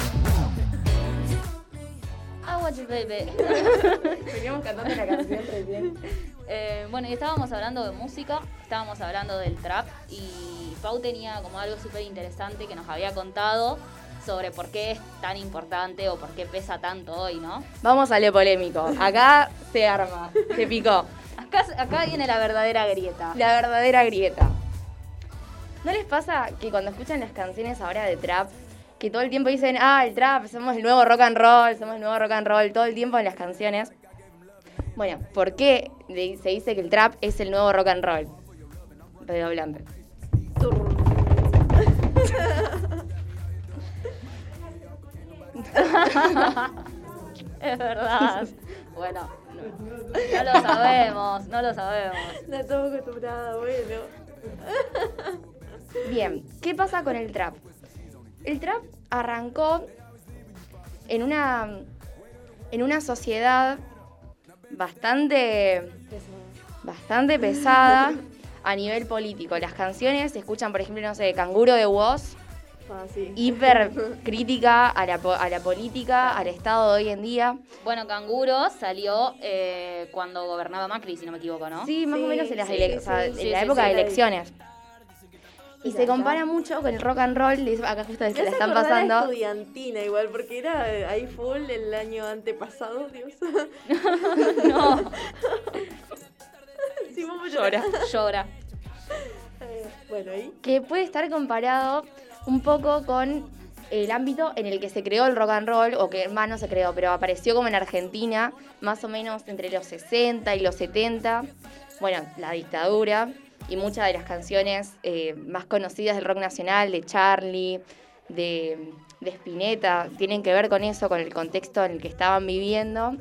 I want you, baby. Veníamos cantando la canción recién. Eh, bueno, y estábamos hablando de música, estábamos hablando del trap y Pau tenía como algo súper interesante que nos había contado sobre por qué es tan importante o por qué pesa tanto hoy, ¿no? Vamos a lo polémico. Acá se arma, se picó. Acá, acá viene la verdadera grieta. La verdadera grieta. ¿No les pasa que cuando escuchan las canciones ahora de trap, que todo el tiempo dicen, ah, el trap, somos el nuevo rock and roll, somos el nuevo rock and roll, todo el tiempo en las canciones? Bueno, ¿por qué se dice que el trap es el nuevo rock and roll? Redoblante. *laughs* Es verdad. Bueno, no, no lo sabemos, no lo sabemos. *laughs* No estamos acostumbrados, bueno. Bien, ¿qué pasa con el trap? El trap arrancó en una, en una sociedad bastante, bastante pesada a nivel político. Las canciones se escuchan, por ejemplo, no sé, Canguro de Woz, Ah, sí. hiper *laughs* crítica a la, po- a la política, al Estado de hoy en día. Bueno, Canguro salió eh, cuando gobernaba Macri, si no me equivoco, ¿no? Sí, más o menos en, las sí, ele- o sea, sí, en sí, la sí, época sí, de elecciones. Y Y se compara mucho con el rock and roll, acá justo se la están pasando. estudiantina igual, porque era eh, ahí full el año antepasado, Dios. *laughs* No, *laughs* sí, vamos llora, llora. Eh, bueno, ahí. que puede estar comparado un poco con el ámbito en el que se creó el rock and roll, o que más no se creó, pero apareció como en Argentina, más o menos entre los 60 y los 70. Bueno, la dictadura y muchas de las canciones eh, más conocidas del rock nacional, de Charlie, de, de Spinetta, tienen que ver con eso, con el contexto en el que estaban viviendo.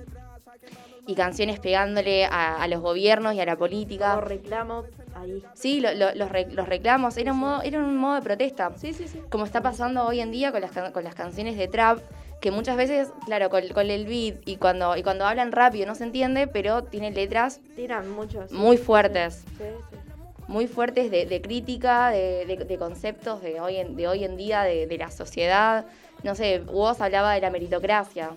Y canciones pegándole a, a los gobiernos y a la política. Como reclamo, ahí. Sí, lo- lo- los, re- los reclamos, era un, modo, era un modo de protesta. Sí, sí, sí. Como está pasando hoy en día con las, con las canciones de trap, que muchas veces, claro, con, con el beat y cuando, y cuando hablan rápido no se entiende, pero tiene letras Tiran muchos. muy fuertes, Sí, sí. Muy fuertes de, de crítica, de, de- de conceptos de hoy en, de hoy en día, de, la sociedad. No sé, vos hablaba de la meritocracia,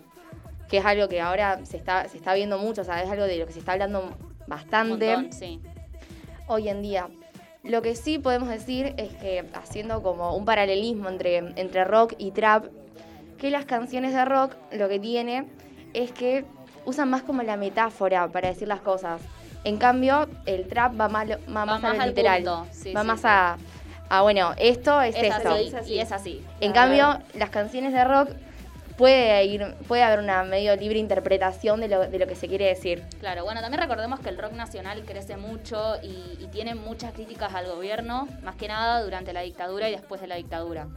que es algo que ahora se está, se está viendo mucho, o sea, es algo de lo que se está hablando bastante montón, sí. hoy en día. Lo que sí podemos decir es que haciendo como un paralelismo entre, entre rock y trap, que las canciones de rock lo que tiene es que usan más como la metáfora para decir las cosas. En cambio, el trap va más, lo- va más a lo al literal. sí, va sí, más sí. a, bueno, esto es, Es esto. así, Es así. y es así. En Claro. cambio, las canciones de rock puede ir, puede haber una medio libre interpretación de lo, de lo que se quiere decir. Claro, bueno, también recordemos que el rock nacional crece mucho y, y tiene muchas críticas al gobierno, más que nada durante la dictadura y después de la dictadura.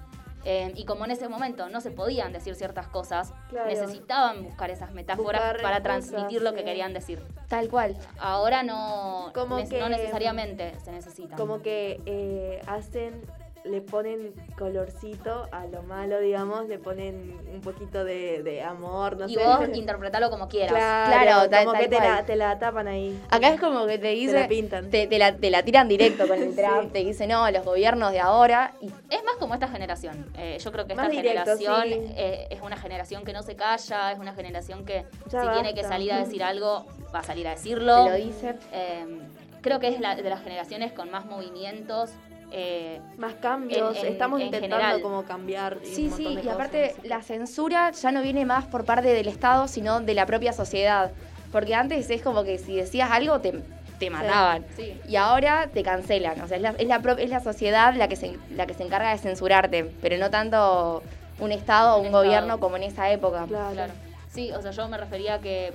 Eh, y como en ese momento no se podían decir ciertas cosas, Claro. necesitaban buscar esas metáforas Buscar para cosas, transmitir lo que sí. querían decir. Tal cual. Ahora no, Como ne- que- no necesariamente se necesitan. Como que eh, hacen, le ponen colorcito a lo malo, digamos, le ponen un poquito de, de amor, no y sé. vos *laughs* interpretalo como quieras. Claro, Claro, tal- como tal que te la, te la tapan ahí. Acá es como que te dice. la pintan. Te, te la, te la tiran directo *laughs* con el. Sí. Te dice, no, los gobiernos de ahora. Y Es más como esta generación. Eh, yo creo que esta directo, generación sí. eh, es una generación que no se calla, es una generación que Ya si tiene que salir a *laughs* decir algo, va a salir a decirlo. te lo dice. Eh, creo que es la, de las generaciones con más movimientos. Eh, Más cambios, En- en- estamos en intentando general. como cambiar. un Sí, sí, de y aparte la censura ya no viene más por parte del Estado, sino de la propia sociedad. Porque antes es como que si decías algo te, te mataban. sí. Y ahora te cancelan. O sea, es la, es la, es la sociedad la que, se, la que se encarga de censurarte, pero no tanto un Estado o Un un Estado. gobierno como en esa época. Claro. Claro. Sí, o sea, yo me refería a que,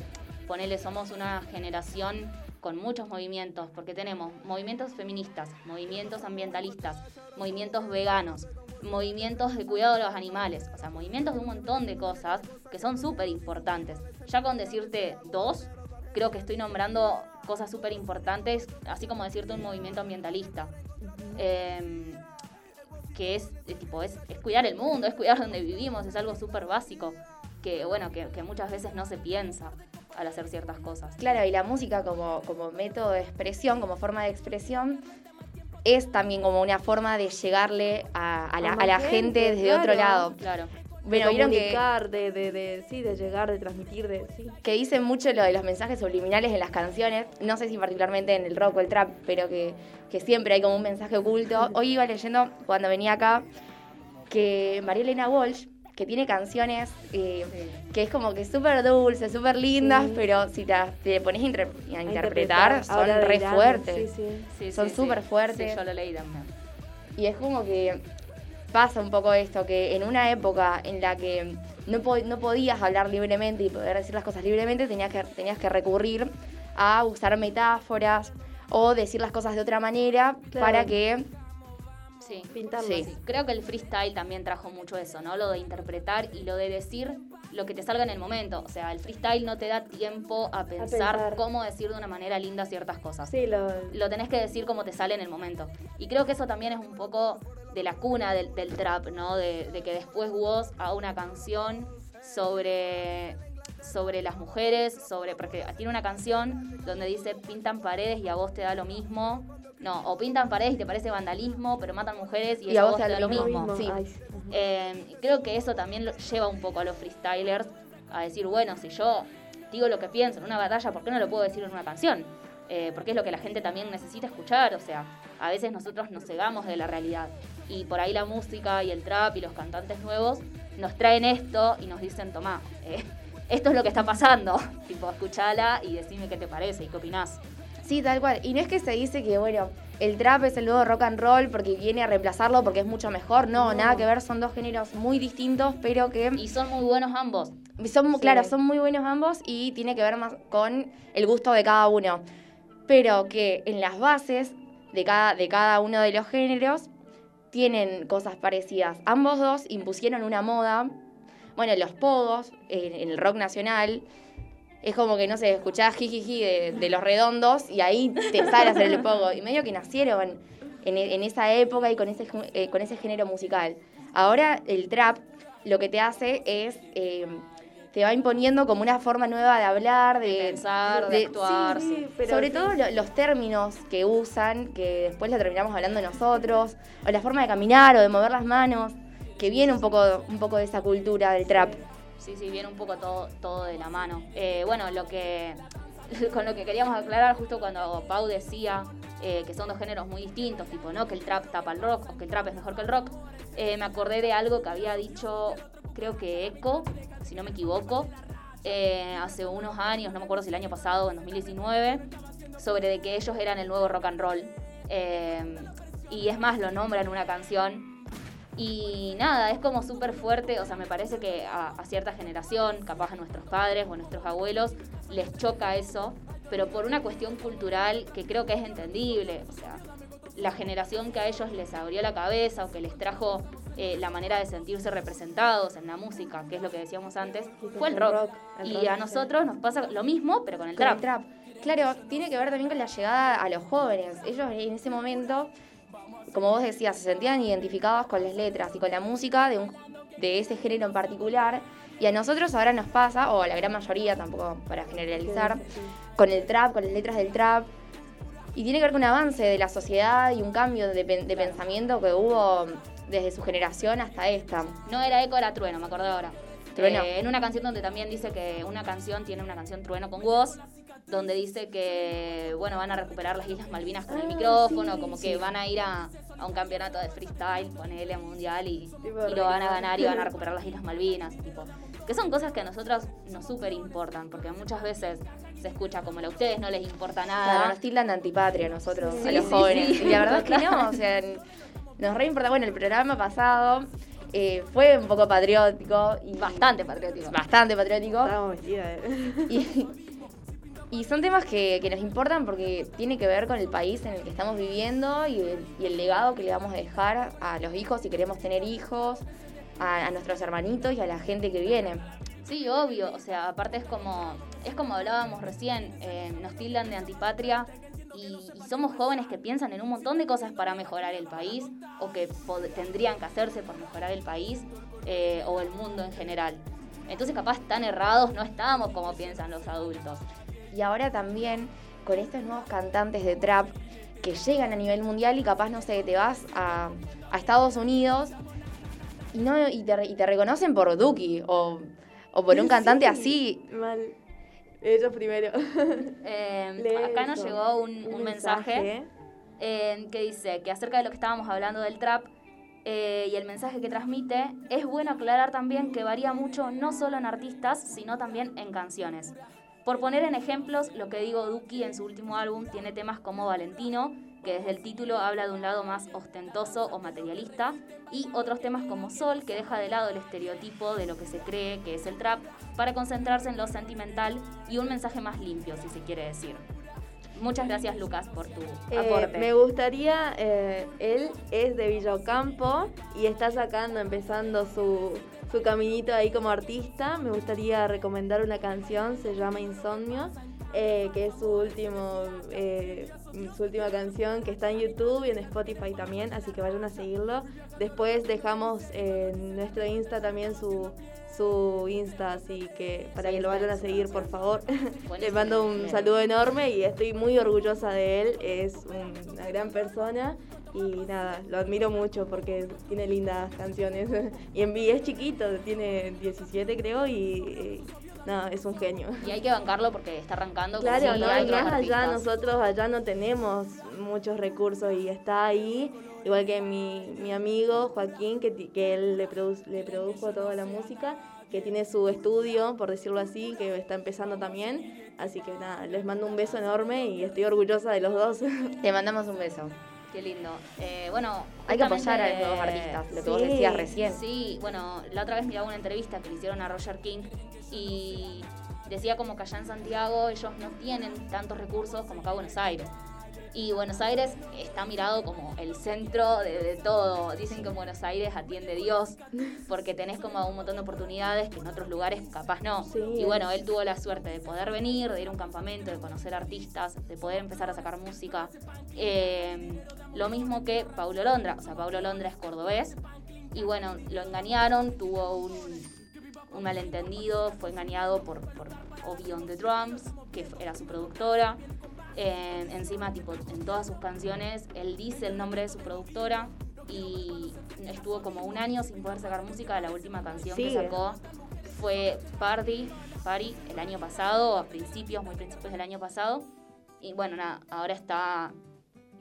ponele, somos una generación con muchos movimientos, porque tenemos movimientos feministas, movimientos ambientalistas, movimientos veganos, movimientos de cuidado de los animales, o sea, movimientos de un montón de cosas que son súper importantes. Ya con decirte dos, creo que estoy nombrando cosas súper importantes, así como decirte un movimiento ambientalista. Em, que es, eh, tipo, es, es cuidar el mundo, es cuidar donde vivimos, es algo súper básico, que bueno, que, que muchas veces no se piensa al hacer ciertas cosas. Claro, y la música como, como método de expresión, como forma de expresión, es también como una forma de llegarle a, a la, A la gente, gente desde claro. otro lado. Claro. Bueno, de vieron que, de, de, de, sí, de llegar, de transmitir, de, sí. que dicen mucho lo de los mensajes subliminales en las canciones, no sé si particularmente en el rock o el trap, pero que, que siempre hay como un mensaje oculto. *laughs* Hoy iba leyendo, cuando venía acá, que María Elena Walsh, que tiene canciones eh, que es como que súper dulces, súper lindas, Sí. pero si te, te pones a, inter- a A interpretar, son ahora re fuertes. Sí, sí. Sí, Son sí, súper sí. fuertes. Sí, yo lo leí también. Y es como que pasa un poco esto, que en una época en la que no, po- no podías hablar libremente y poder decir las cosas libremente, tenías que, tenías que recurrir a usar metáforas o decir las cosas de otra manera Claro. para que... Sí. Pintarlo. Sí. Creo que el freestyle también trajo mucho eso, ¿no? Lo de interpretar y lo de decir lo que te salga en el momento. O sea, el freestyle no te da tiempo a pensar, pensar. cómo decir de una manera linda ciertas cosas. Sí, lo, Lo tenés que decir como te sale en el momento. Y creo que eso también es un poco de la cuna del, del trap, ¿no? De, de que después vos a una canción sobre sobre las mujeres, sobre porque tiene una canción donde dice pintan paredes y a vos te da lo mismo. No, o pintan paredes y te parece vandalismo, pero matan mujeres y, eso a vos te da lo mismo. Sí. Ay, sí. Eh, y creo que eso también lo- lleva un poco a los freestylers a decir, bueno, si yo digo lo que pienso en una batalla, ¿por qué no lo puedo decir en una canción? Eh, porque es lo que la gente también necesita escuchar, o sea, a veces nosotros nos cegamos de la realidad y por ahí la música y el trap y los cantantes nuevos nos traen esto y nos dicen, tomá, eh, esto es lo que está pasando, *laughs* tipo, escuchala y decime qué te parece y qué opinás. Sí, tal cual. Y no es que se dice que, bueno, el trap es el nuevo rock and roll porque viene a reemplazarlo porque es mucho mejor. No, No. nada que ver, son dos géneros muy distintos, pero que Y son muy buenos ambos. son, Sí. claro, son muy buenos ambos y tiene que ver más con el gusto de cada uno. Pero que en las bases de cada, de cada uno de los géneros tienen cosas parecidas. Ambos dos impusieron una moda. Bueno, los pogos en, en el rock nacional. Es como que, no sé, escuchás jijiji de, de los redondos y ahí te sale a hacer el pogo. Y medio que nacieron en, e- en esa época y con ese, eh, con ese género musical. Ahora el trap lo que te hace es... eh, te va imponiendo como una forma nueva de hablar, de, De pensar, de actuar, sí, sí. pero sobre sí. todo lo- los términos que usan, que después lo terminamos hablando nosotros, o la forma de caminar o de mover las manos, que viene un poco, un poco de esa cultura del trap. Sí, sí, viene un poco todo, todo de la mano. Eh, bueno, lo que *laughs* con lo que queríamos aclarar justo cuando Pau decía eh, que son dos géneros muy distintos, tipo, ¿no? Que el trap tapa el rock o que el trap es mejor que el rock. eh, me acordé de algo que había dicho, creo que Echo, si no me equivoco, eh, hace unos años, no me acuerdo si el año pasado en 2019, sobre de que ellos eran el nuevo rock and roll. Eh, y es más, lo nombra en una canción. Y nada, es como súper fuerte, o sea, me parece que a, a cierta generación, capaz a nuestros padres o a nuestros abuelos, les choca eso, pero por una cuestión cultural que creo que es entendible, o sea, la generación que a ellos les abrió la cabeza o que les trajo eh, la manera de sentirse representados en la música, que es lo que decíamos antes, fue el rock. el Y rock, a sí. nosotros nos pasa lo mismo, pero con el Con trap. el trap. Claro, tiene que ver también con la llegada a los jóvenes. Ellos en ese momento, como vos decías, se sentían identificados con las letras y con la música de, un, de ese género en particular. Y a nosotros ahora nos pasa, o a la gran mayoría, tampoco para generalizar, con el trap, con las letras del trap. Y tiene que ver con un avance de la sociedad y un cambio de pensamiento que hubo desde su generación hasta esta. No era eco, era trueno, me acordé ahora. Trueno. Eh, en una canción donde también dice que una canción tiene una canción trueno con voz, donde dice que bueno van a recuperar las Islas Malvinas con el micrófono, sí, como sí. que van a ir a, a un campeonato de freestyle, ponele mundial y, lo van a ganar y van a recuperar las Islas Malvinas, tipo. Que son cosas que a nosotros nos súper importan, porque muchas veces se escucha como a ustedes no les importa Claro, nada. nos tildan de antipatria a nosotros, Sí, a los sí, jóvenes. sí. Y la verdad es que no, *laughs* o sea, nos re importa. Bueno, el programa pasado eh, fue un poco patriótico. Y Bastante patriótico. Bastante patriótico. Estábamos vestidas. Y, *laughs* y son temas que, nos importan porque tiene que ver con el país en el que estamos viviendo y el, legado que le vamos a dejar a los hijos si queremos tener hijos, a, nuestros hermanitos y a la gente que viene. Sí, obvio. O sea, aparte es como, es como hablábamos recién, eh, nos tildan de antipatria y, somos jóvenes que piensan en un montón de cosas para mejorar el país o que tendrían que hacerse por mejorar el país eh, o el mundo en general. Entonces capaz tan errados no estamos como piensan los adultos. Y ahora también con estos nuevos cantantes de trap que llegan a nivel mundial y capaz, no sé, te vas a, a Estados Unidos y, no, y, te, y te reconocen por Duki o, o por un cantante Sí, así. Mal. Ellos primero. *laughs* Eh, Lee acá nos llegó un, un mensaje eh, que dice que acerca de lo que estábamos hablando del trap eh, y el mensaje que transmite, es bueno aclarar también que varía mucho no solo en artistas, sino también en canciones. Por poner en ejemplos, lo que digo Duki en su último álbum tiene temas como Valentino, que desde el título habla de un lado más ostentoso o materialista, y otros temas como Sol, que deja de lado el estereotipo de lo que se cree que es el trap, para concentrarse en lo sentimental y un mensaje más limpio, si se quiere decir. Muchas gracias Lucas por tu Eh, aporte. me gustaría, eh, él es de Villocampo y está sacando, empezando su, su caminito ahí como artista. Me gustaría recomendar una canción, se llama Insomnio, eh, que es su, último, eh, su última canción que está en YouTube y en Spotify también, así que vayan a seguirlo. Después dejamos en nuestro Insta también su, su Insta, así que para Sí, que lo vayan a seguir, por favor. *laughs* Le Buenísimo. mando un saludo enorme y estoy muy orgullosa de él. Es un- una gran persona Y nada, lo admiro mucho porque tiene lindas canciones. *laughs* y en es chiquito, tiene 17 creo y nada, es un genio. Y hay que bancarlo porque está arrancando. Claro, ¿no? hay más allá, nosotros allá no tenemos muchos recursos y está ahí, igual que mi, mi amigo Joaquín, que, que él le, produ- le produjo toda la música, que tiene su estudio, por decirlo así, que está empezando también. Así que nada, les mando un beso enorme y estoy orgullosa de los dos. *laughs* Te mandamos un beso. Qué lindo. Eh, bueno, Hay que apoyar a los nuevos artistas, lo que vos decías recién. Sí, bueno, la otra vez miraba una entrevista que le hicieron a Roger King y decía como que allá en Santiago ellos no tienen tantos recursos como acá en Buenos Aires. Y Buenos Aires está mirado como el centro de, de todo. Dicen que en Buenos Aires atiende Dios, porque tenés como un montón de oportunidades que en otros lugares capaz no. Sí, y bueno, él tuvo la suerte de poder venir, de ir a un campamento, de conocer artistas, de poder empezar a sacar música. Eh, lo mismo que Paulo Londra, o sea, Paulo Londra es cordobés. Y bueno, lo engañaron, tuvo un, un malentendido, fue engañado por, por Obi on the Drums, que era su productora. Eh, encima, tipo, en todas sus canciones, él dice el nombre de su productora y estuvo como un año sin poder sacar música. La última canción que sacó fue Party, Party el año pasado, a principios, muy principios del año pasado. Y bueno, nada, ahora está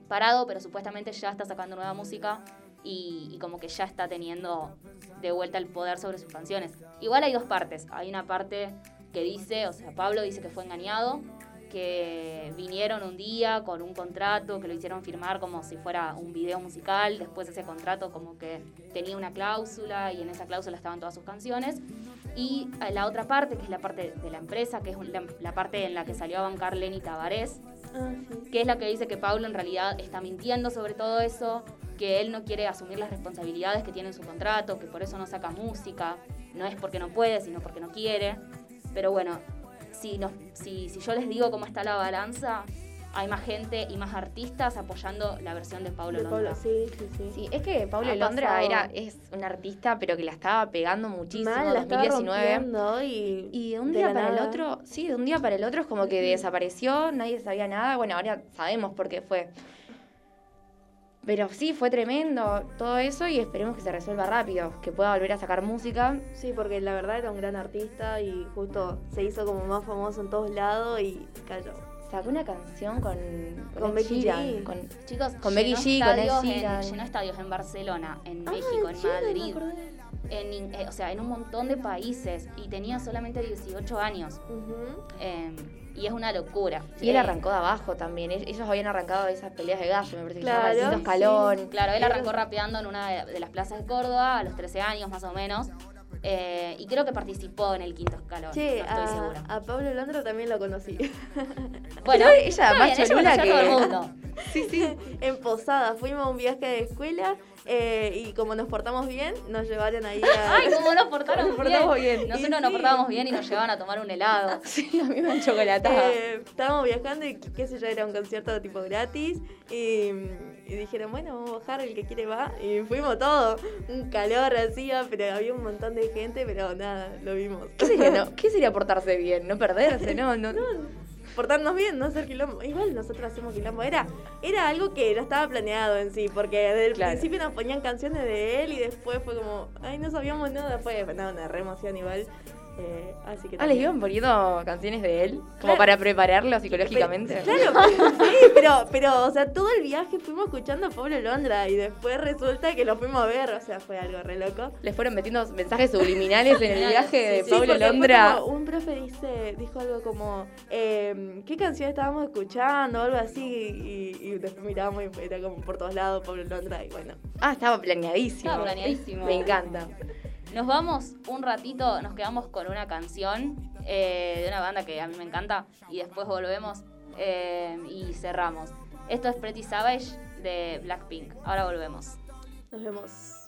parado, pero supuestamente ya está sacando nueva música y, y como que ya está teniendo de vuelta el poder sobre sus canciones. Igual hay dos partes. Hay una parte que dice, o sea, Pablo dice que fue engañado, que vinieron un día con un contrato, que lo hicieron firmar como si fuera un video musical, después ese contrato como que tenía una cláusula y en esa cláusula estaban todas sus canciones. Y eh, la otra parte, que es la parte de la empresa, que es la, parte en la que salió a bancar Lenny Tavares, que es la que dice que Pablo en realidad está mintiendo sobre todo eso, que él no quiere asumir las responsabilidades que tiene en su contrato, que por eso no saca música, no es porque no puede, sino porque no quiere. Pero bueno, si, nos, si, si yo les digo cómo está la balanza, hay más gente y más artistas apoyando la versión de Pablo De Londra. Pablo, sí, sí, sí. Sí, es que Pablo Ha Londra pasado. era, es un artista, pero que la estaba pegando muchísimo en la estaba 2019. rompiendo y, Y de un día para el nada. otro, sí, de un día para el otro es como que desapareció, nadie sabía nada. Bueno, ahora sabemos por qué fue. Pero sí, fue tremendo todo eso y esperemos que se resuelva rápido, que pueda volver a sacar música. Sí, porque la verdad era un gran artista y justo se hizo como más famoso en todos lados y cayó. Sacó una canción con, Con Ed Becky G. con- Chicos, Con Becky G, con Ed Sheeran. llenó estadios en Barcelona, en Ah, México, en Madrid, en, eh, o sea, en un montón de países y tenía solamente 18 años. Eh, y es una locura. Y él arrancó de abajo también. Ell- Ellos habían arrancado esas peleas de gallo, me parece que se Claro, Quinto sí. escalón. Claro, él arrancó rapeando en una de, las plazas de Córdoba a los 13 años más o menos. Eh, y creo que participó en el quinto escalón. Che, no estoy a, segura. a Pablo Londra también lo conocí. *laughs* Bueno, ella, más bien, cholula a todo el que- mundo. *laughs* sí, sí. En Posada, fuimos a un viaje de escuela eh, y como nos portamos bien, nos llevaron ahí a... *laughs* Ay, cómo nos portaron Nos portamos bien. Nosotros Y nos sí. portábamos bien y nos llevaban a tomar un helado. *laughs* Sí, a mí me han *laughs* chocolatado. Eh, estábamos viajando y qué sé yo, era un concierto tipo gratis y, y dijeron, bueno, vamos a bajar, el que quiere va. Y fuimos todos, un calor hacía, pero había un montón de gente, pero nada, lo vimos. ¿Qué sería, no? ¿Qué sería portarse bien? ¿No perderse? No, no. Portarnos bien, no hacer quilombo. Igual nosotros hacemos quilombo. Era, era algo que no estaba planeado en sí, porque desde el Claro. principio nos ponían canciones de él y después fue como, ay, no sabíamos nada. Fue nada, una re emoción igual. Eh, así que Ah, les iban poniendo canciones de él, como Claro. para prepararlo psicológicamente. Claro, sí, pero, pero, o sea, todo el viaje fuimos escuchando a Pablo Londra y después resulta que lo fuimos a ver, o sea, fue algo re loco. Les fueron metiendo mensajes subliminales en el viaje de Sí, Pablo Londra. como un profe dice, dijo algo como, eh, ¿qué canción estábamos escuchando? O algo así, y, y después mirábamos y era como por todos lados Pablo Londra, y bueno. Ah, estaba planeadísimo. Estaba planeadísimo. Me encanta. Nos vamos un ratito, nos quedamos con una canción eh, de una banda que a mí me encanta y después volvemos eh, y cerramos. Esto es Pretty Savage de Blackpink. Ahora volvemos. Nos vemos.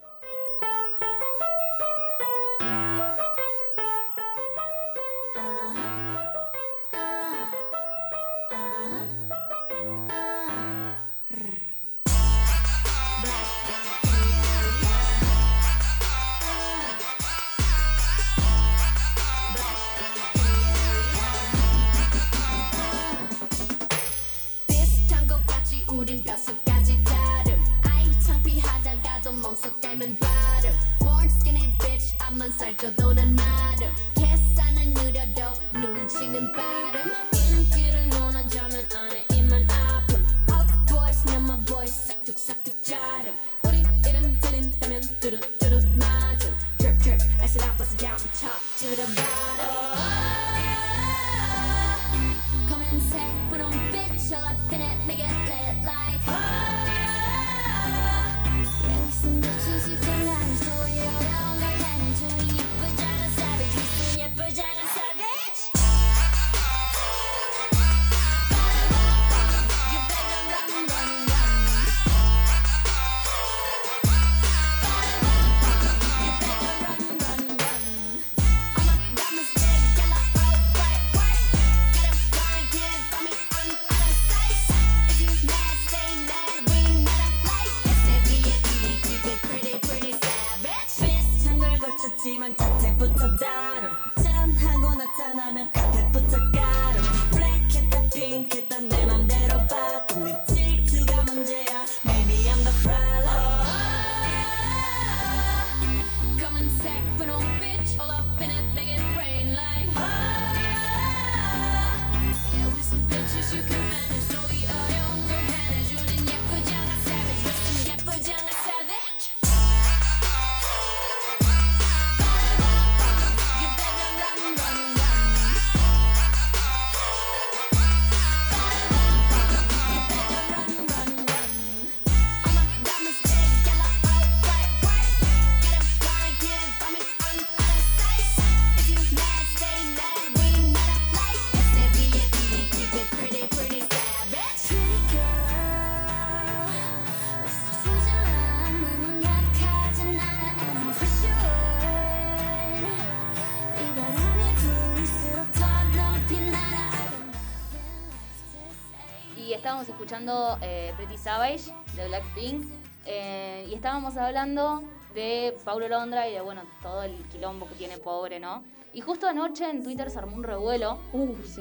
Escuchando eh, Pretty Savage de Blackpink. eh, y estábamos hablando de Paulo Londra y de bueno todo el quilombo que tiene pobre, ¿no? Y justo anoche en Twitter se armó un revuelo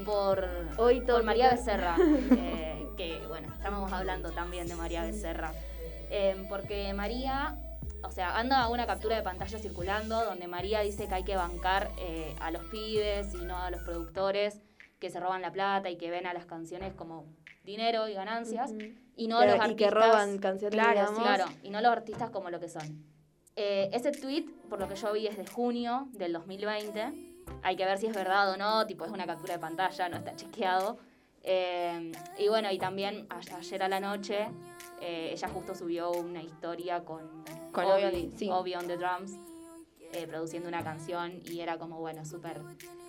por, Hoy todo por María. Becerra. *laughs* eh, que bueno, estábamos hablando también de María Becerra. Eh, porque María, o sea, anda una captura de pantalla circulando donde María dice que hay que bancar eh, a los pibes y no a los productores que se roban la plata y que ven a las canciones como dinero y ganancias y no los y artistas que roban canciones, claro, digamos. claro y no los artistas como lo que son Eh, ese tweet por lo que yo vi es de junio del 2020 hay que ver si es verdad o no tipo es una captura de pantalla no está chequeado Eh, y bueno y también a- ayer a la noche eh, ella justo subió una historia con Con Obi, Obi on the- sí. Obi on the drums eh, produciendo una canción y era como bueno súper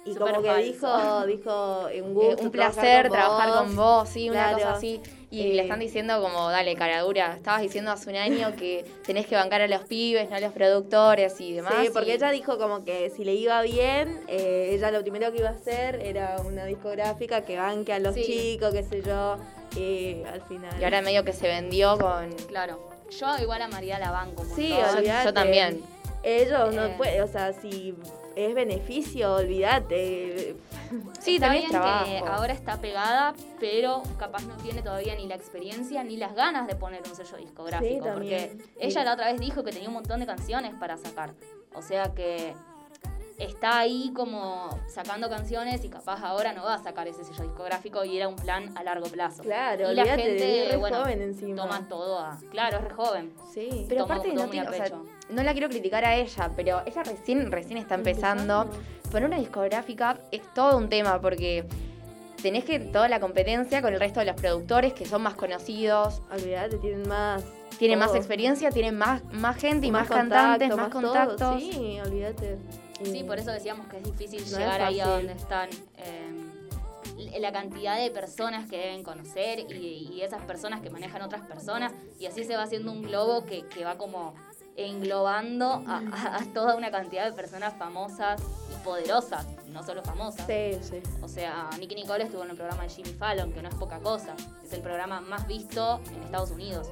Y súper como que falso. dijo, dijo, un Eh, gusto un placer trabajar con vos. vos, sí, una Claro. cosa así. Y Eh, le están diciendo como, dale, caradura. Estabas diciendo hace un año que tenés que bancar a los pibes, no a los productores y demás. Sí, porque y- ella dijo como que si le iba bien, eh, ella lo primero que iba a hacer era una discográfica que banque a los Sí. chicos, qué sé yo, y al final... Y ahora medio que se vendió con... claro yo igual a María la banco Sí, olvídate. yo también. Ellos no Eh. pueden, o sea, si es beneficio, olvídate. Sí, Está también que ahora está pegada, pero capaz no tiene todavía ni la experiencia ni las ganas de poner un sello discográfico. Sí, porque ella la otra vez dijo que tenía un montón de canciones para sacar. O sea que está ahí como sacando canciones y capaz ahora no va a sacar ese sello discográfico y era un plan a largo plazo. Claro, y la gente, es re bueno, joven encima. toma todo a... Claro, es re joven. Sí. Pero Toma aparte no, tiene- o sea. No la quiero criticar a ella, pero ella recién, recién está empezando. Poner una discográfica es todo un tema porque tenés que toda la competencia con el resto de los productores que son más conocidos, Olvídate, tienen más. tienen más experiencia, tienen más, más gente y más, contacto, cantantes, más todo, contactos. Sí, olvídate. Sí, por eso decíamos que es difícil No es llegar ahí a donde están. eh, la cantidad de personas que deben conocer y, y esas personas que manejan otras personas y así se va haciendo un globo que, que va como englobando a, a- a toda una cantidad de personas famosas y poderosas, no solo famosas. Sí, sí. O sea, Nicky Nicole estuvo en el programa de Jimmy Fallon, que no es poca cosa. Es el programa más visto en Estados Unidos.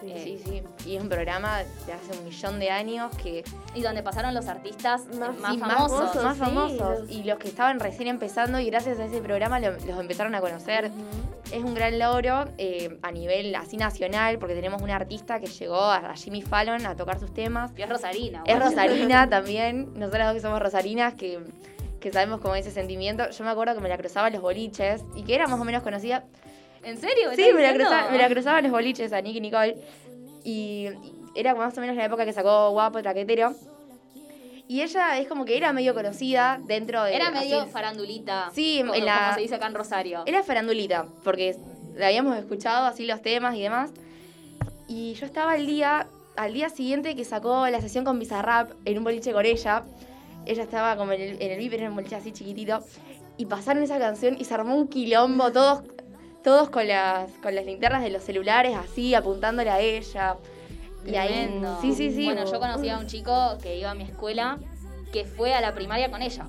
Sí. Eh, Sí, sí. Y es un programa de hace un millón de años que Y donde pasaron los artistas Más- más, famosos. famosos. más sí, famosos. los- Y los que estaban recién empezando y gracias a ese programa lo- los empezaron a conocer. Es un gran logro eh, a nivel así nacional porque tenemos una artista que llegó a, a Jimmy Fallon a tocar sus temas. Y es Rosarina. Es. Rosarina *laughs* también. Nosotras dos que somos rosarinas que, que sabemos cómo es ese sentimiento. Yo me acuerdo que me la cruzaba en los boliches y que era más o menos conocida. ¿En serio? Sí, me la, cruzaba, me la cruzaba en los boliches a Nicky Nicole. Y, era más o menos la época que sacó Guapo Traquetero. Y ella es como que era medio conocida dentro de. Era medio así- farandulita. Sí, como, en la- como se dice acá en Rosario. Era farandulita, porque la habíamos escuchado así los temas y demás. Y yo estaba al día, al día siguiente que sacó la sesión con Bizarrap en un boliche con ella. Ella estaba como en el, en el viper, en un boliche así chiquitito. Y pasaron esa canción y se armó un quilombo, todos, todos con las, con las linternas de los celulares así, apuntándole a ella. Y ahí, sí, sí, sí. Bueno, yo conocí a un chico que iba a mi escuela que fue a la primaria con ella.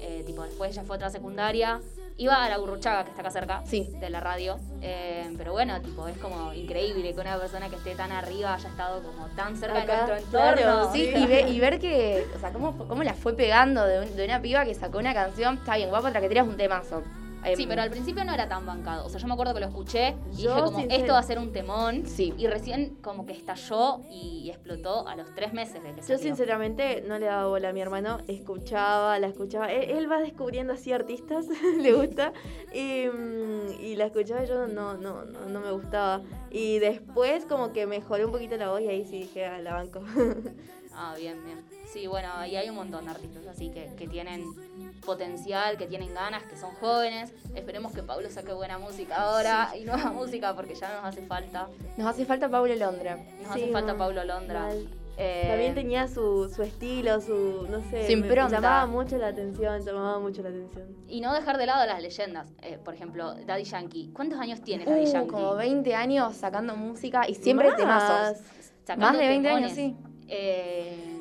Eh, tipo, después ella fue a otra secundaria. Iba a la Burruchaga, que está acá cerca Sí. de la radio. Eh, pero bueno, tipo, es como increíble que una persona que esté tan arriba haya estado como tan cerca Acá, de nuestro entorno. claro, Sí, y, ve- y ver que, o sea, cómo, cómo la fue pegando de, un- de una piba que sacó una canción, está bien, guapo, traquetera es un temazo. Em, Sí, pero al principio no era tan bancado. O sea, yo me acuerdo que lo escuché y Yo, dije como, esto va a ser un temón. Sí. Y recién como que estalló y explotó a los tres meses de que Yo salió. sinceramente no le daba bola a mi hermano, escuchaba, la escuchaba. Él, él va descubriendo así artistas, *laughs* le gusta, y, mm, y la escuchaba y yo no, no, no, no me gustaba. Y después como que mejoré un poquito la voz y ahí sí dije, a la banco. *laughs* Ah, bien, bien. Sí, bueno, y hay un montón de artistas así que, que tienen potencial, que tienen ganas, que son jóvenes. Esperemos que Pablo saque buena música ahora y nueva *laughs* música porque ya nos hace falta. Nos hace falta Paulo Londra. Nos Sí, hace falta no, Pablo Londra. Eh, También tenía su, su estilo, su, no sé, Su me- impronta. llamaba mucho la atención, llamaba mucho la atención. Y no dejar de lado las leyendas. Eh, por ejemplo, Daddy Yankee. ¿Cuántos años tiene Daddy Uh, Yankee? como 20 años sacando música y siempre Más. temazos. Sacando Más de 20 años, sí. Eh,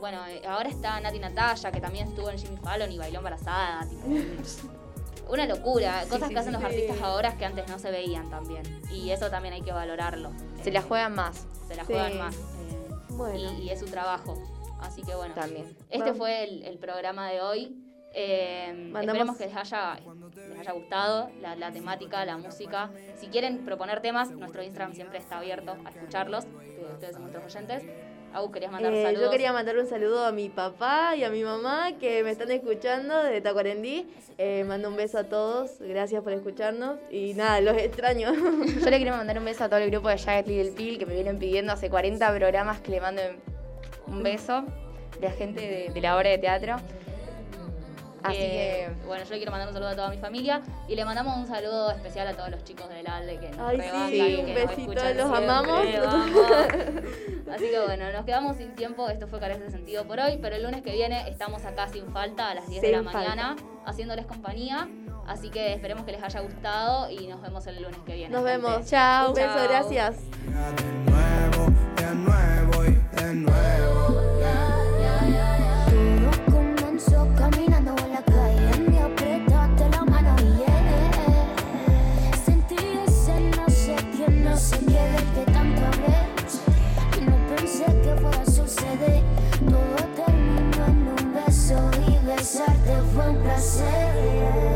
bueno, eh, ahora está Nati Natalia, que también estuvo en Jimmy Fallon y bailó embarazada. tipo, *laughs* una locura. Cosas sí, que hacen sí, los sí. artistas ahora que antes no se veían también. Y eso también hay que valorarlo. Se Eh, la juegan más Se la Sí. juegan más. eh, Bueno. y, y es su trabajo. Así que bueno. también. Este Vamos. fue el, el programa de hoy. Eh, Esperemos que les haya, les haya gustado la, la temática, la música. Si quieren proponer temas, nuestro Instagram siempre está abierto a escucharlos, que ustedes son nuestros oyentes. Agus, ¿querías mandar Eh, saludos? yo quería mandar un saludo a mi papá y a mi mamá que me están escuchando de Tacuarendí. Eh, mando un beso a todos, gracias por escucharnos y nada, los extraño. *laughs* Yo le quiero mandar un beso a todo el grupo de Jagged Little Pill que me vienen pidiendo hace 40 programas que le manden un beso de la gente de, de la obra de teatro. Así Eh, que Bueno, yo le quiero mandar un saludo a toda mi familia y le mandamos un saludo especial a todos los chicos del ALDE que nos Ay, sí, un que nos besito, escuchan los siempre, amamos. Así que bueno, nos quedamos sin tiempo. Esto fue Carece de Sentido por hoy, pero el lunes que viene estamos acá sin falta a las 10 de la falta. mañana haciéndoles compañía. Así que esperemos que les haya gustado y nos vemos el lunes que viene. Nos gente. vemos. Chao. Un beso, gracias. De nuevo, de nuevo y de nuevo. Besarte fue un placer.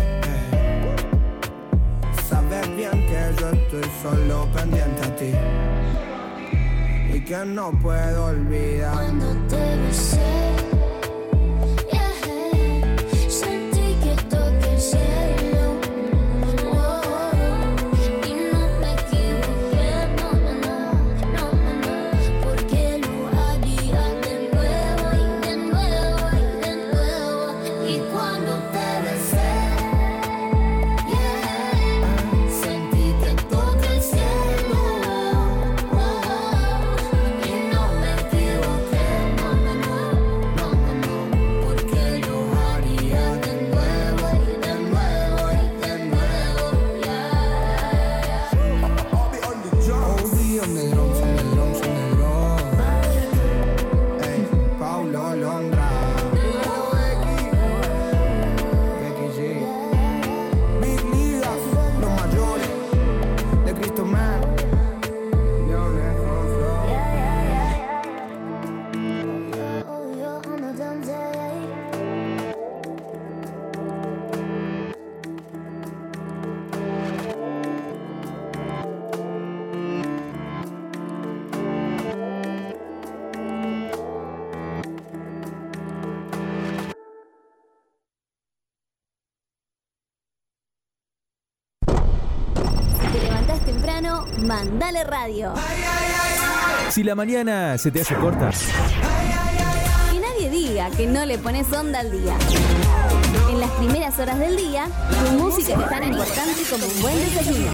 Solo pendiente a ti y que no puedo olvidar. Radio. Si la mañana se te hace corta, Que nadie diga que no le pones onda al día. En las primeras horas del día, tu música es tan importante como un buen desayuno.